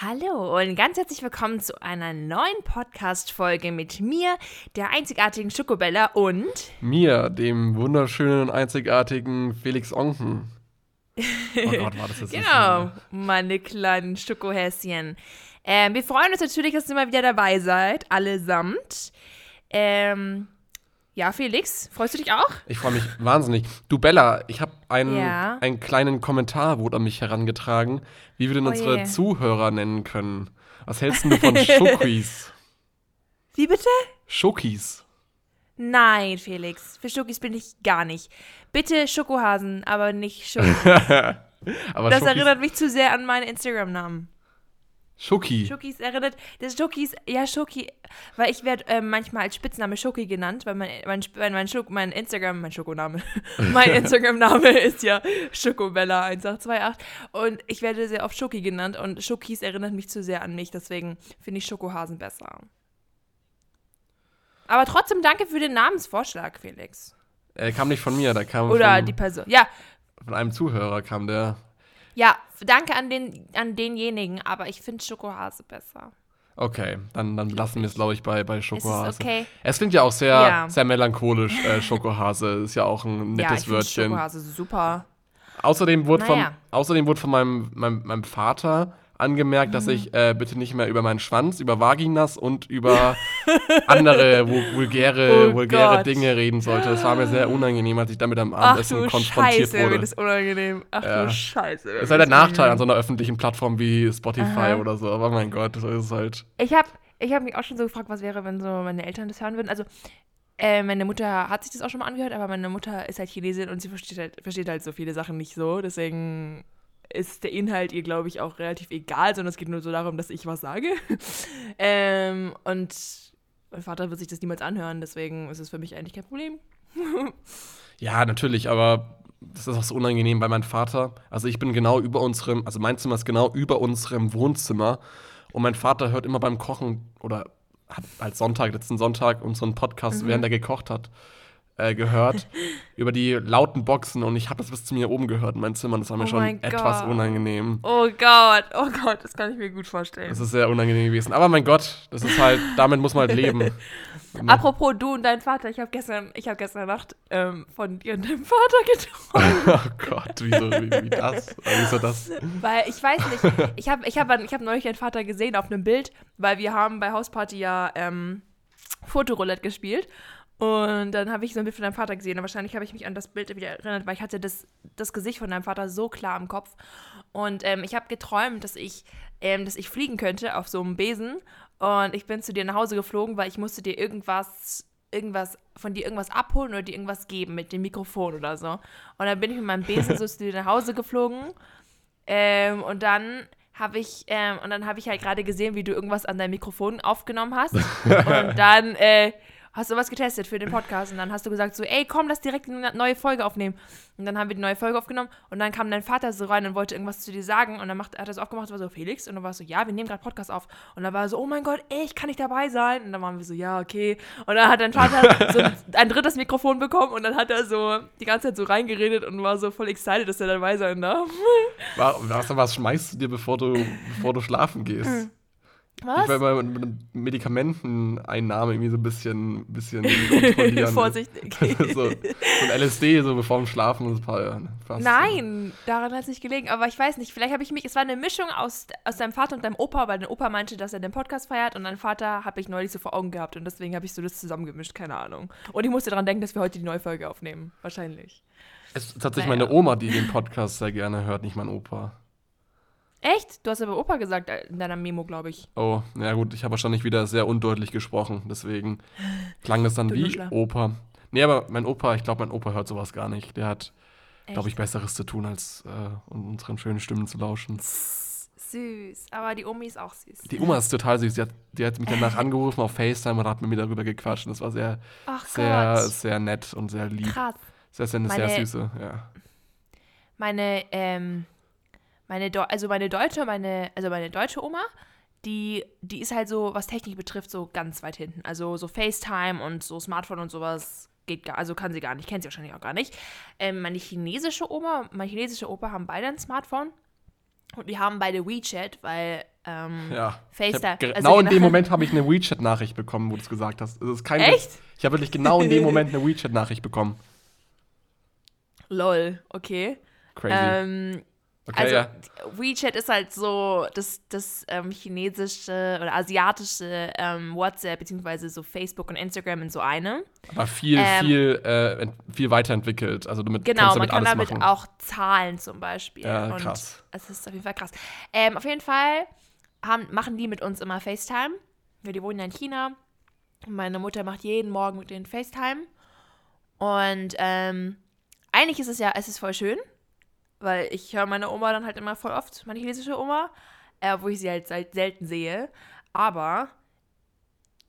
Hallo und ganz herzlich willkommen zu einer neuen Podcast-Folge mit mir, der einzigartigen Schokobella und mir, dem wunderschönen und einzigartigen Felix Onken. Oh Gott, war das jetzt Genau, meine kleinen Schokohäschen. Ähm, wir freuen uns natürlich, dass ihr mal wieder dabei seid, allesamt. Ähm, ja, Felix, freust du dich auch? Ich freue mich wahnsinnig. Du, Bella, ich habe einen, ja. einen kleinen Kommentar wurde an mich herangetragen, wie wir denn oh unsere je. Zuhörer nennen können. Was hältst du von Schokis? Wie bitte? Schokis. Nein, Felix, für Schokis bin ich gar nicht. Bitte Schokohasen, aber nicht Schokis. aber das Schokis erinnert mich zu sehr an meinen Instagram-Namen. Schoki. Schokis erinnert, das Schokis, ja, Schoki, weil ich werde äh, manchmal als Spitzname Schoki genannt, weil mein, mein, mein, Schok, mein Instagram, mein Schokoname, mein Instagram-Name ist ja Schokobella1828 und ich werde sehr oft Schoki genannt und Schokis erinnert mich zu sehr an mich, deswegen finde ich Schokohasen besser. Aber trotzdem danke für den Namensvorschlag, Felix. Er kam nicht von mir, der kam Oder von, die Person, ja. Von einem Zuhörer kam der. Ja, danke an, den, an denjenigen, aber ich finde Schokohase besser. Okay, dann, dann lassen wir es, glaube ich, bei, bei Schokohase. Ist okay? Es klingt ja auch sehr, ja. sehr melancholisch, äh, Schokohase. Ist ja auch ein nettes ja, Wörtchen. Schokohase super. Außerdem wurde, naja. von, außerdem wurde von meinem, meinem, meinem Vater angemerkt, dass ich äh, bitte nicht mehr über meinen Schwanz, über Vaginas und über andere vulgäre, oh vulgäre Dinge reden sollte. Es war mir sehr unangenehm, als ich damit am Abendessen Ach, konfrontiert Scheiße, wurde. Mir das unangenehm. Ach ja. du Scheiße. Das ist halt der Nachteil an so einer öffentlichen Plattform wie Spotify Aha. oder so. Aber mein Gott, das ist halt. Ich habe ich hab mich auch schon so gefragt, was wäre, wenn so meine Eltern das hören würden. Also äh, meine Mutter hat sich das auch schon mal angehört, aber meine Mutter ist halt Chinesin und sie versteht halt, versteht halt so viele Sachen nicht so. Deswegen ist der Inhalt ihr, glaube ich, auch relativ egal, sondern es geht nur so darum, dass ich was sage. ähm, und mein Vater wird sich das niemals anhören, deswegen ist es für mich eigentlich kein Problem. ja, natürlich, aber das ist auch so unangenehm bei meinem Vater. Also ich bin genau über unserem, also mein Zimmer ist genau über unserem Wohnzimmer und mein Vater hört immer beim Kochen oder hat als Sonntag, letzten Sonntag unseren Podcast, mhm. während er gekocht hat äh, gehört über die lauten Boxen und ich habe das bis zu mir oben gehört in meinem Zimmer. Das war mir oh schon etwas unangenehm. Oh Gott, oh Gott, das kann ich mir gut vorstellen. Das ist sehr unangenehm gewesen. Aber mein Gott, das ist halt, damit muss man halt leben. Apropos du und dein Vater, ich habe gestern, ich habe gestern Nacht ähm, von dir und deinem Vater geträumt. oh Gott, wieso, wie, wie das? Wieso das? Weil ich weiß nicht, ich habe ich hab, ich hab neulich deinen Vater gesehen auf einem Bild, weil wir haben bei Hausparty ja ähm, Fotoroulette gespielt und dann habe ich so ein Bild von deinem Vater gesehen. Und wahrscheinlich habe ich mich an das Bild wieder erinnert, weil ich hatte das, das Gesicht von deinem Vater so klar im Kopf. Und ähm, ich habe geträumt, dass ich, ähm, dass ich fliegen könnte auf so einem Besen. Und ich bin zu dir nach Hause geflogen, weil ich musste dir irgendwas, irgendwas, von dir irgendwas abholen oder dir irgendwas geben mit dem Mikrofon oder so. Und dann bin ich mit meinem Besen so zu dir nach Hause geflogen. Ähm, und dann habe ich, ähm, und dann habe ich halt gerade gesehen, wie du irgendwas an deinem Mikrofon aufgenommen hast. und dann, äh, hast du was getestet für den Podcast und dann hast du gesagt so, ey, komm, lass direkt eine neue Folge aufnehmen. Und dann haben wir die neue Folge aufgenommen und dann kam dein Vater so rein und wollte irgendwas zu dir sagen und dann macht, hat er es auch gemacht und war so, Felix? Und dann war so, ja, wir nehmen gerade Podcast auf. Und dann war er so, oh mein Gott, ey, ich kann nicht dabei sein. Und dann waren wir so, ja, okay. Und dann hat dein Vater so ein drittes Mikrofon bekommen und dann hat er so die ganze Zeit so reingeredet und war so voll excited, dass er dabei sein darf. Was, was schmeißt du dir, bevor du, bevor du schlafen gehst? Was? Ich will mal mit Medikamenteneinnahme irgendwie so ein bisschen, bisschen kontrollieren. Vorsichtig. so, so ein LSD, so bevor dem Schlafen und ein paar, ja, fast. Nein, daran hat es nicht gelegen. Aber ich weiß nicht, vielleicht habe ich mich, es war eine Mischung aus, aus deinem Vater und deinem Opa, weil dein Opa meinte, dass er den Podcast feiert und dein Vater habe ich neulich so vor Augen gehabt und deswegen habe ich so das zusammengemischt, keine Ahnung. Und ich musste daran denken, dass wir heute die neue Folge aufnehmen. Wahrscheinlich. Es ist tatsächlich naja. meine Oma, die den Podcast sehr gerne hört, nicht mein Opa. Echt? Du hast aber Opa gesagt äh, in deiner Memo, glaube ich. Oh, na gut, ich habe wahrscheinlich wieder sehr undeutlich gesprochen, deswegen klang es dann wie Opa. Nee, aber mein Opa, ich glaube, mein Opa hört sowas gar nicht. Der hat, glaube ich, Besseres zu tun, als äh, unseren schönen Stimmen zu lauschen. Süß, aber die Omi ist auch süß. Die Oma ist total süß. Die hat, die hat mich danach angerufen auf FaceTime und hat mit mir darüber gequatscht. Und das war sehr, Ach sehr, Gott. sehr nett und sehr lieb. Krass. Sehr, sehr, eine meine, sehr süße, ja. Meine, ähm, meine, Do also meine deutsche, meine, also meine deutsche Oma, die, die ist halt so, was Technik betrifft, so ganz weit hinten. Also so FaceTime und so Smartphone und sowas geht gar, also kann sie gar nicht, kennt sie wahrscheinlich auch gar nicht. Ähm, meine chinesische Oma, meine chinesische Opa haben beide ein Smartphone und die haben beide WeChat, weil ähm, Ja. FaceTime. Also genau in dem nach- Moment habe ich eine WeChat-Nachricht bekommen, wo du es gesagt hast. Das ist kein Echt? Witz. Ich habe wirklich genau in dem Moment eine WeChat-Nachricht bekommen. Lol, okay. Crazy. Ähm, okay, also ja. WeChat ist halt so das, das ähm, chinesische oder asiatische ähm, WhatsApp beziehungsweise so Facebook und Instagram in so eine. Aber viel, ähm, viel, äh, viel weiterentwickelt. Also damit Genau, du man damit kann damit machen. auch zahlen zum Beispiel. Ja, und krass. Es ist auf jeden Fall krass. Ähm, auf jeden Fall haben, machen die mit uns immer FaceTime. Wir, die wohnen ja in China. Meine Mutter macht jeden Morgen mit denen FaceTime. Und ähm, eigentlich ist es ja, es ist voll schön, weil ich höre meine Oma dann halt immer voll oft, meine chinesische Oma, äh, wo ich sie halt sel- selten sehe. Aber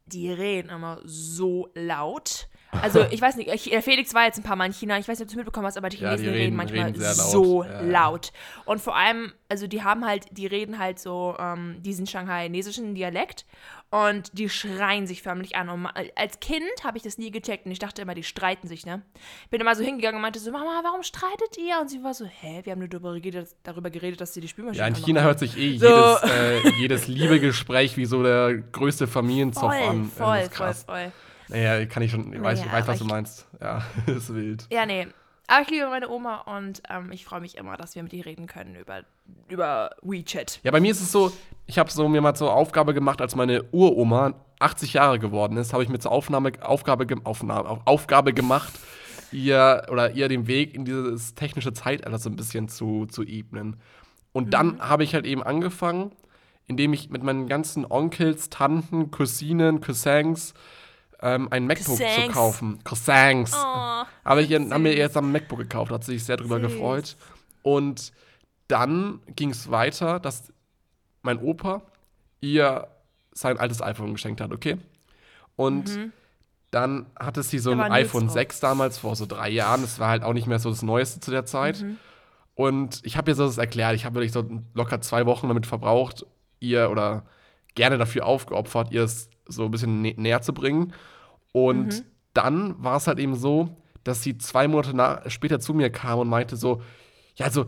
die reden immer so laut. Also ich weiß nicht, ich, der Felix war jetzt ein paar Mal in China, ich weiß nicht, ob du es mitbekommen hast, aber die Ja, Chinesen die reden, reden- manchmal reden laut. so Ja, ja. laut. Und vor allem, also die haben halt, die reden halt so ähm, diesen shanghainesischem Dialekt und die schreien sich förmlich an. Und als Kind habe ich das nie gecheckt und ich dachte immer, die streiten sich, ne? Bin immer so hingegangen und meinte so, Mama, warum streitet ihr? Und sie war so, hä, wir haben nur darüber geredet, darüber geredet dass sie die Spülmaschine Ja, in. China hört sich eh So. jedes, äh, jedes Liebegespräch wie so der größte Familienzopf voll, an. voll, voll, voll. Naja, kann ich schon, ich weiß, ich Naja, weiß, was aber du meinst. Ja, ist wild. Ja, nee. Aber ich liebe meine Oma und ähm, ich freue mich immer, dass wir mit ihr reden können über, über WeChat. Ja, bei mir ist es so, ich habe so mir mal zur Aufgabe gemacht, als meine Uroma 80 Jahre geworden ist, habe ich mir zur Aufnahme, Aufgabe, Aufnahme, Auf- Aufgabe gemacht, ihr oder ihr den Weg in dieses technische Zeitalter so ein bisschen zu, zu ebnen. Und Mhm. dann habe ich halt eben angefangen, indem ich mit meinen ganzen Onkels, Tanten, Cousinen, Cousins ähm, ein MacBook zu Cousins. kaufen. Cousins. Oh, Aber ich haben mir jetzt am MacBook gekauft, hat sich sehr drüber Süß. gefreut. Und dann ging es weiter, dass mein Opa ihr sein altes iPhone geschenkt hat, okay? Und dann hatte sie so Mhm. Ein iPhone drauf. 6 damals, vor so drei Jahren. Das war halt auch nicht mehr so das Neueste zu der Zeit. Mhm. Und ich habe ihr so das erklärt. Ich habe wirklich so locker zwei Wochen damit verbraucht, ihr oder gerne dafür aufgeopfert, ihr es so ein bisschen nä näher zu bringen. Und Mhm. dann war es halt eben so, dass sie zwei Monate nach, später zu mir kam und meinte so, ja, also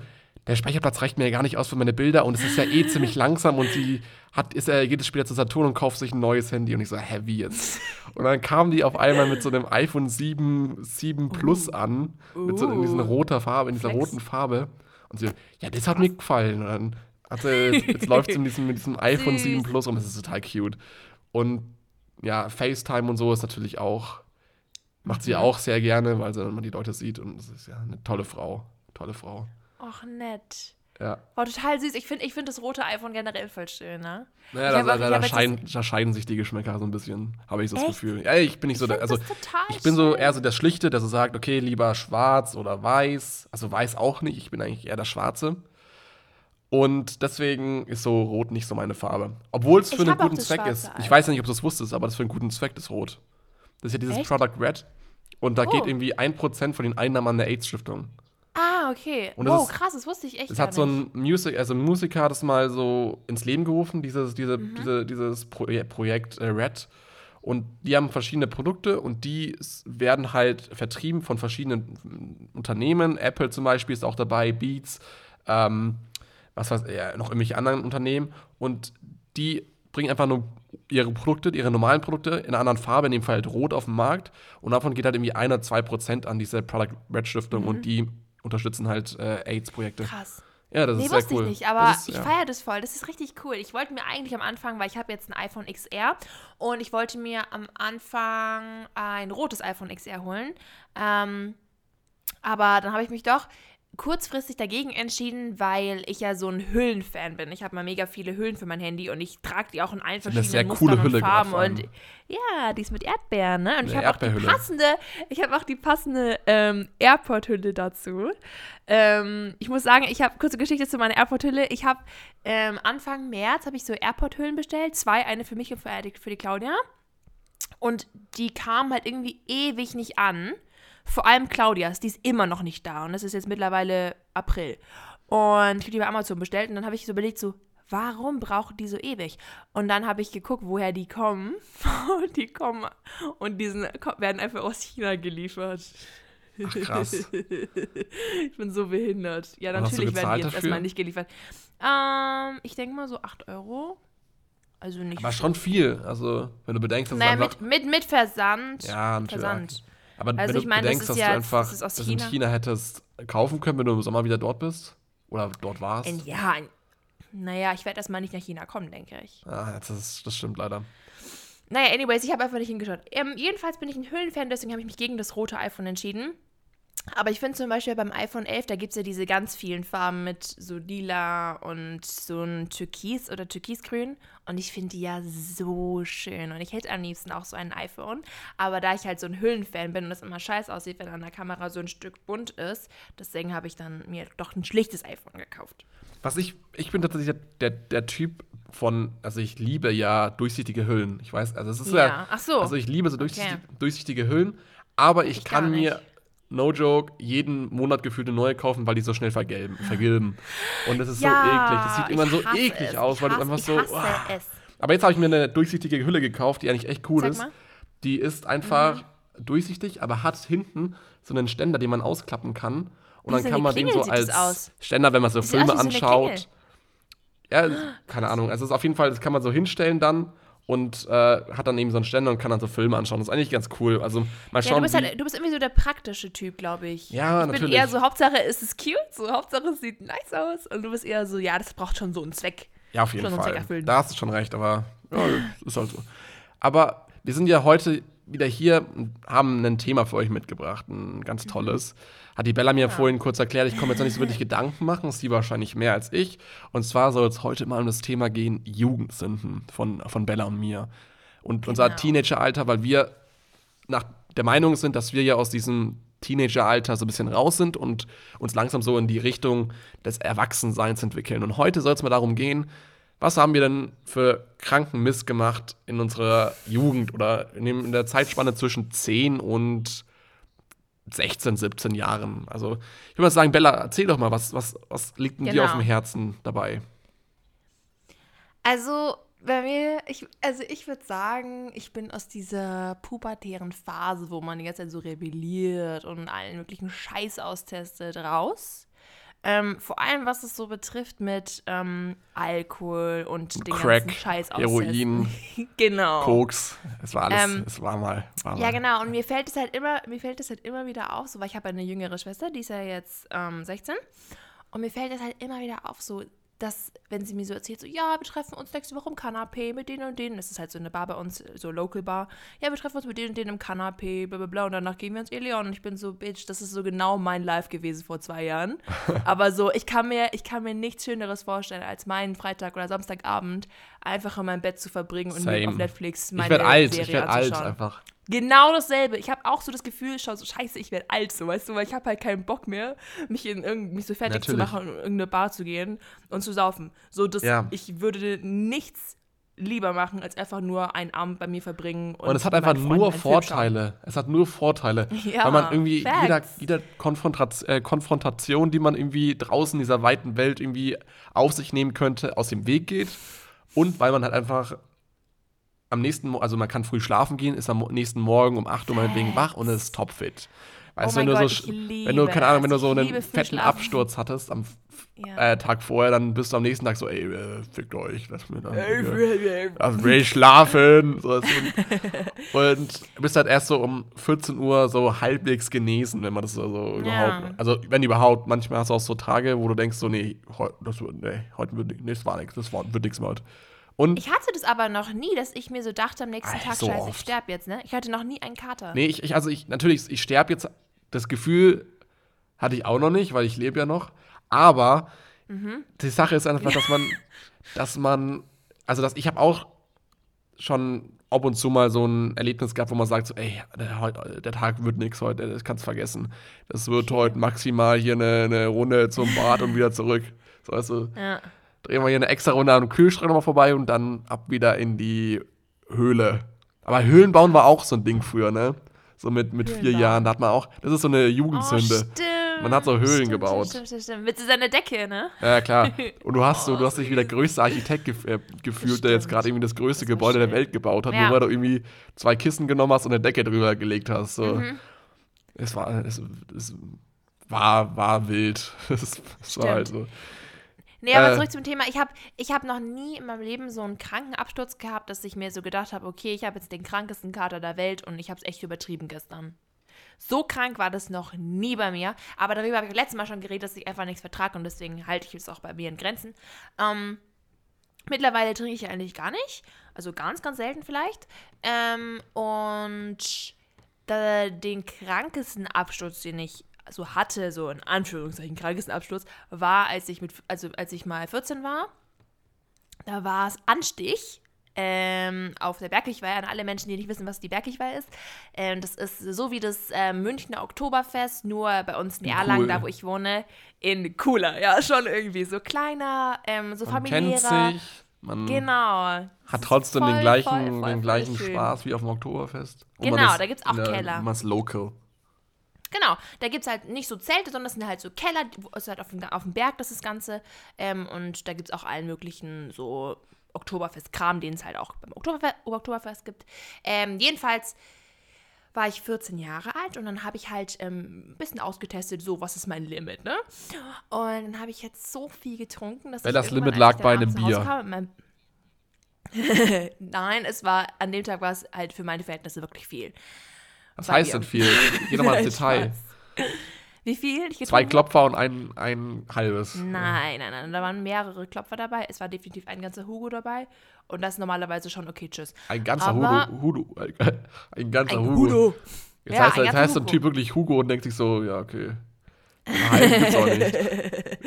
der Speicherplatz reicht mir ja gar nicht aus für meine Bilder und es ist ja eh ziemlich langsam und sie hat, ist ja jedes später zu Saturn und kauft sich ein neues Handy und ich so, hä, wie jetzt? Und dann kam die auf einmal mit so einem iPhone 7, 7 Plus an, mit so in dieser Uh. roter Farbe, in dieser Flex. roten Farbe. Und sie, ja, das hat mir gefallen. Und dann hat sie, jetzt, jetzt läuft sie mit diesem, mit diesem iPhone Süß. 7 Plus rum, das ist total cute. Und ja, FaceTime und so ist natürlich auch, macht sie Mhm. auch sehr gerne, weil sie dann mal die Leute sieht und das ist ja eine tolle Frau. Tolle Frau. Och, nett. Ja. War total süß. Ich finde ich find das rote iPhone generell voll schön, ne? Naja, da, da, auch- da, jetzt scheiden, da scheiden sich die Geschmäcker so ein bisschen, habe ich so das Echt? Gefühl. Ja, ich bin nicht so Ich der, also ich bin so eher so der Schlichte, der so sagt, okay, lieber schwarz oder weiß. Also weiß auch nicht, ich bin eigentlich eher der Schwarze. Und deswegen ist so rot nicht so meine Farbe. Obwohl es für Ich einen guten Zweck schwarze ist. Ich weiß ja nicht, ob du es wusstest, aber das für einen guten Zweck ist rot. Das ist ja dieses Echt? Product Red. Und da geht Oh. irgendwie 1% von den Einnahmen an der AIDS-Stiftung. Ah, okay. Und wow, ist- krass, das wusste ich echt Es hat so ein Music, also ein Musiker hat es mal so ins Leben gerufen, dieses, diese, Mhm. diese, dieses Proje Projekt äh, Red. Und die haben verschiedene Produkte und die werden halt vertrieben von verschiedenen Unternehmen. Apple zum Beispiel ist auch dabei, Beats, ähm, was weiß ja, noch irgendwelche anderen Unternehmen. Und die bringen einfach nur ihre Produkte, ihre normalen Produkte in einer anderen Farbe, in dem Fall halt rot auf den Markt. Und davon geht halt irgendwie ein oder zwei Prozent an diese Product Red Stiftung und die unterstützen halt äh, AIDS-Projekte. Mhm. Krass. Ja, das Nee, ist sehr wusste cool. ich nicht, aber ist, ich ja. feiere das voll. Das ist richtig cool. Ich wollte mir eigentlich am Anfang, weil ich habe jetzt ein iPhone XR und ich wollte mir am Anfang ein rotes iPhone XR holen. Ähm, aber dann habe ich mich doch kurzfristig dagegen entschieden, weil ich ja so ein Hüllenfan bin. Ich habe mal mega viele Hüllen für mein Handy und ich trage die auch in allen verschiedenen coole Mustern Hülle und Farben. gerade, vor Und ja, die ist mit Erdbeeren, ne? Und ich habe auch die passende, ich habe auch die passende ähm, Airport-Hülle dazu. Ähm, ich muss sagen, ich habe kurze Geschichte zu meiner Airport-Hülle. Ich habe ähm, Anfang März habe ich so Airport-Hüllen bestellt, zwei, eine für mich und für die, für die Claudia. Und die kamen halt irgendwie ewig nicht an. Vor allem Claudias, die ist immer noch nicht da. Und das ist jetzt mittlerweile April. Und ich habe die bei Amazon bestellt und dann habe ich so überlegt, so, warum brauchen die so ewig? Und dann habe ich geguckt, woher die kommen. Und die kommen und die werden einfach aus China geliefert. Ach, krass. ich bin so behindert. Ja, du natürlich werden die jetzt dafür? erstmal nicht geliefert. Ähm, ich denke mal so 8 Euro. Also nicht Aber viel. schon viel. Also, wenn du bedenkst, dass Naja, es einfach. mit, mit, mit Versand. ja, natürlich. Versand. Aber Also wenn ich du meine, das bedenkst, ist dass ja du einfach das das in China. Hättest kaufen können, wenn du im Sommer wieder dort bist oder dort warst. Ein, ja, ein, naja, ich werde erstmal nicht nach China kommen, denke ich. ah, das, ist, das stimmt leider. Naja, anyways, ich habe einfach nicht hingeschaut. Ähm, jedenfalls bin ich ein Höhlenfan, deswegen habe ich mich gegen das rote iPhone entschieden. Aber ich finde zum Beispiel beim iPhone 11, da gibt es ja diese ganz vielen Farben mit so lila und so ein Türkis oder Türkisgrün. Und ich finde die ja so schön. Und ich hätte am liebsten auch so ein iPhone. Aber da ich halt so ein Höhlenfan bin und das immer scheiße aussieht, wenn an der Kamera so ein Stück bunt ist, deswegen habe ich dann mir doch ein schlichtes iPhone gekauft. Was ich, ich bin tatsächlich der, der Typ von, also ich liebe ja durchsichtige Hüllen. Ich weiß, also es ist ja, Ja, ach so. also ich liebe so durchsichtige, Okay. durchsichtige Hüllen, aber ich, Ich kann mir, nicht. No joke, jeden Monat gefühlt eine neue kaufen, weil die so schnell vergelben, vergilben. Und das ist Ja, so eklig. Das sieht immer so eklig es. aus, Ich weil das hasse- einfach so. es. Aber jetzt habe ich mir eine durchsichtige Hülle gekauft, die eigentlich echt cool Zeig ist. mal. Mhm. Die ist einfach durchsichtig, aber hat hinten so einen Ständer, den man ausklappen kann. Und dann so kann man den Klingel so sieht das als. Ständer, wenn man so Filme so anschaut. Ja, keine Ahnung. Also es ist auf jeden Fall, das kann man so hinstellen dann und äh, hat dann eben so einen Ständer und kann dann so Filme anschauen. Das ist eigentlich ganz cool. Also mal Ja, schauen, du bist, halt, du bist irgendwie so der praktische Typ, glaube ich. Ja, ich bin natürlich. eher so, Hauptsache es ist cute, so Hauptsache es sieht nice aus. Und du bist eher so, ja, das braucht schon so einen Zweck. Ja, auf jeden schon Fall. Da hast du schon recht, aber ja, ist halt so. Aber wir sind ja heute wieder hier und haben ein Thema für euch mitgebracht, ein Mhm. ganz tolles. Hat die Bella mir vorhin kurz erklärt, ich komme jetzt noch nicht so wirklich Gedanken machen, sie wahrscheinlich mehr als ich. Und zwar soll es heute mal um das Thema gehen, Jugendsünden von, von Bella und mir. Und unser Genau. Teenageralter, weil wir nach der Meinung sind, dass wir ja aus diesem Teenageralter so ein bisschen raus sind und uns langsam so in die Richtung des Erwachsenseins entwickeln. Und heute soll es mal darum gehen, was haben wir denn für kranken Mist gemacht in unserer Jugend oder in der Zeitspanne zwischen 10 und 16, 17 Jahren? Also, ich würde mal sagen, Bella, erzähl doch mal, was, was, was liegt denn dir Genau. auf dem Herzen dabei? Also, bei mir, ich, also ich würde sagen, ich bin aus dieser pubertären Phase, wo man die ganze Zeit so rebelliert und allen möglichen Scheiß austestet, raus. Ähm, vor allem, was es so betrifft mit ähm, Alkohol und den Crack, ganzen Scheiß Heroin, genau. Koks, es war alles, Ähm, es war mal. War Ja, mal. genau. Und mir fällt es halt immer, mir fällt es halt immer wieder auf, so, weil ich habe eine jüngere Schwester, die ist ja jetzt ähm, 16. Und mir fällt es halt immer wieder auf, so, dass, wenn sie mir so erzählt, so, ja, wir treffen uns nächste Woche im Kanapé mit denen und denen. Das ist halt so eine Bar bei uns, so Local Bar. Ja, wir treffen uns mit denen und denen im Kanapé, bla bla bla. Und danach gehen wir ins Eleon. Und ich bin so, Bitch, das ist so genau mein Life gewesen vor zwei Jahren. Aber so, ich kann mir, ich kann mir nichts Schöneres vorstellen, als meinen Freitag oder Samstagabend einfach in meinem Bett zu verbringen und mir Same. auf Netflix Ich meine werde alt, Serie ich werde alt einfach. Genau dasselbe. Ich habe auch so das Gefühl, schau so scheiße, ich werde alt, so weißt du, weil ich habe halt keinen Bock mehr, mich in irgend, mich so fertig Natürlich. zu machen und in irgendeine Bar zu gehen und zu saufen. So das, Ja. ich würde nichts lieber machen, als einfach nur einen Abend bei mir verbringen. Und, Und es hat einfach nur. Vorteile. Es hat nur Vorteile. Ja, weil man irgendwie facts. jeder, jeder Konfrontat äh, Konfrontation, die man irgendwie draußen in dieser weiten Welt irgendwie auf sich nehmen könnte, aus dem Weg geht. Und weil man halt einfach am nächsten, Mo- also man kann früh schlafen gehen, ist am nächsten Morgen um 8 Uhr meinetwegen wach und ist topfit. Weißt Oh du, wenn mein du Gott, so, wenn du, keine Ahnung, wenn du so einen fetten. Absturz hattest am Ja. äh, Tag vorher, dann bist du am nächsten Tag so, ey, äh, fickt euch, lass mir dann. Ey, hier- also will ich schlafen. So, und du bist halt erst so um 14 Uhr so halbwegs genesen, wenn man das so, so überhaupt. Also, wenn überhaupt, manchmal hast du auch so Tage, wo du denkst, so, nee, heu, das, wird- nee heute wird nicht, nee, das war nichts, das war, wird nichts mehr heute. Und, Ich hatte das aber noch nie, dass ich mir so dachte am nächsten Tag, so scheiße, ich oft. sterbe jetzt, ne? Ich hatte noch nie einen Kater. nee, ich, ich also, ich, natürlich, ich sterbe jetzt, das Gefühl hatte ich auch noch nicht, weil ich lebe ja noch, aber die Sache ist einfach, dass man, dass man, also, dass ich habe auch schon ab und zu mal so ein Erlebnis gehabt, wo man sagt so, ey, der, der Tag wird nichts heute, das kannst vergessen. Das wird heute maximal hier eine, eine Runde zum Bad und wieder zurück. So, weißt du, Ja. Drehen wir hier eine extra Runde am Kühlschrank nochmal vorbei und dann ab wieder in die Höhle. Aber Höhlen bauen war auch so ein Ding früher, ne? So mit, mit vier. Jahren, da hat man auch, das ist so eine Jugendsünde. Oh, stimmt. Man hat so Höhlen stimmt, gebaut. Stimmt, stimmt, stimmt. Mit so seiner Decke, ne? Ja, klar. Und du hast so, du Oh, hast dich wie der größte Architekt gef äh, gefühlt, der jetzt gerade irgendwie das größte Das Gebäude der. Welt gebaut hat, Ja. nur weil du irgendwie zwei Kissen genommen hast und eine Decke drüber gelegt hast. So. Mhm. Es war, es, es war, war wild. Es, es war halt so. Nee, aber Äh. zurück zum Thema. Ich habe ich hab noch nie in meinem Leben so einen kranken Absturz gehabt, dass ich mir so gedacht habe, okay, ich habe jetzt den krankesten Kater der Welt und ich habe es echt übertrieben gestern. So krank war das noch nie bei mir. Aber darüber habe ich letztes Mal schon geredet, dass ich einfach nichts vertrage und deswegen halte ich es auch bei mir in Grenzen. Ähm, mittlerweile trinke ich eigentlich gar nicht. Also ganz, ganz selten vielleicht. Ähm, und den krankesten Absturz, den ich so hatte, so in Anführungszeichen krankesten Absturz, war, als ich mit, also als ich mal 14 war. Da war es Anstich ähm, auf der Bergkirchweih. An alle Menschen, die nicht wissen, was die Bergkirchweih ist. Ähm, das ist so wie das ähm, Münchner Oktoberfest, nur bei uns in In Erlangen, cool. da wo ich wohne, in cooler. Ja, schon irgendwie so kleiner, ähm, so Man familiärer. kennt sich, man Genau. hat trotzdem Voll, den gleichen, voll, voll, den gleichen. Spaß wie auf dem Oktoberfest. Genau, da gibt's auch in der- Keller. Man ist local. Genau, da gibt es halt nicht so Zelte, sondern es sind halt so Keller, es ist halt auf dem, auf dem Berg, das ist das Ganze. Ähm, und da gibt es auch allen möglichen so Oktoberfest-Kram, den es halt auch beim Oktoberfest, Oktoberfest gibt. Ähm, jedenfalls war ich 14 Jahre alt und dann habe ich halt ähm, ein bisschen ausgetestet, so, was ist mein Limit, ne? Und dann habe ich jetzt so viel getrunken, dass Weil ich das Limit lag bei einem Bier. Nein, es war, an dem Tag war es halt für meine Verhältnisse wirklich viel. Was Bei heißt dir. denn viel? Geh doch mal ins Detail. Spaß. Wie viel? Zwei Klopfer und ein, ein halbes. Nein, nein, nein. Da waren mehrere Klopfer dabei. Es war definitiv ein ganzer Hugo dabei. Und das ist normalerweise schon okay, tschüss. Ein ganzer Aber- Hudo. Hudo. Ein ganzer Ein Hugo. Hugo. Jetzt Ja, heißt, ein jetzt heißt Hugo. Typ wirklich Hugo und denkt sich so, ja, okay. Nein, gibt's auch nicht.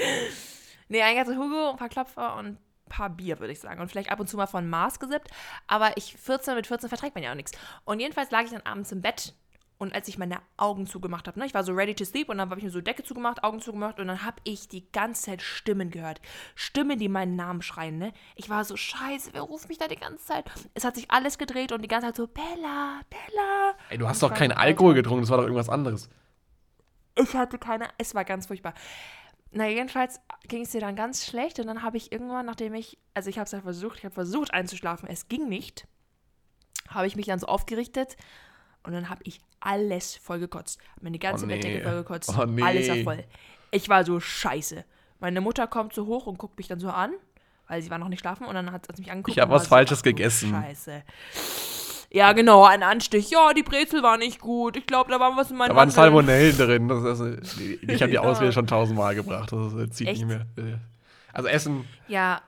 Nee, ein ganzer Hugo, ein paar Klopfer und ein paar Bier, würde ich sagen. Und vielleicht ab und zu mal von Mars gesippt. Aber ich, 14 mit 14 verträgt man ja auch nichts. Und jedenfalls lag ich dann abends im Bett. Und als ich meine Augen zugemacht habe, ne, ich war so ready to sleep und dann habe ich mir so Decke zugemacht, Augen zugemacht und dann habe ich die ganze Zeit Stimmen gehört. Stimmen, die meinen Namen schreien, ne? Ich war so, scheiße, wer ruft mich da die ganze Zeit? Es hat sich alles gedreht und die ganze Zeit so, Bella, Bella. Ey, du hast doch keinen Alkohol getrunken, das war doch irgendwas anderes. Ich hatte keine, es war ganz furchtbar. Na, jedenfalls ging es dir dann ganz schlecht und dann habe ich irgendwann, nachdem ich, also ich habe es ja versucht, ich habe versucht einzuschlafen, es ging nicht, habe ich mich dann so aufgerichtet und dann habe ich alles vollgekotzt. Hab Meine ganze Oh, nee. Bettdecke vollgekotzt. Oh, nee. Alles war voll. Ich war so scheiße. Meine Mutter kommt so hoch und guckt mich dann so an, weil sie war noch nicht schlafen und dann hat sie mich angeguckt. Ich hab und war was Falsches du gegessen. Scheiße. Ja, genau, ein Anstich. Ja, die Brezel war nicht gut. Ich glaube, da war was in meinem Da waren. Salmonellen drin. Das ist, ich habe die. Ausrede schon tausendmal gebracht. Das ist- zieht Echt? nicht mehr. Also Essen, Ja,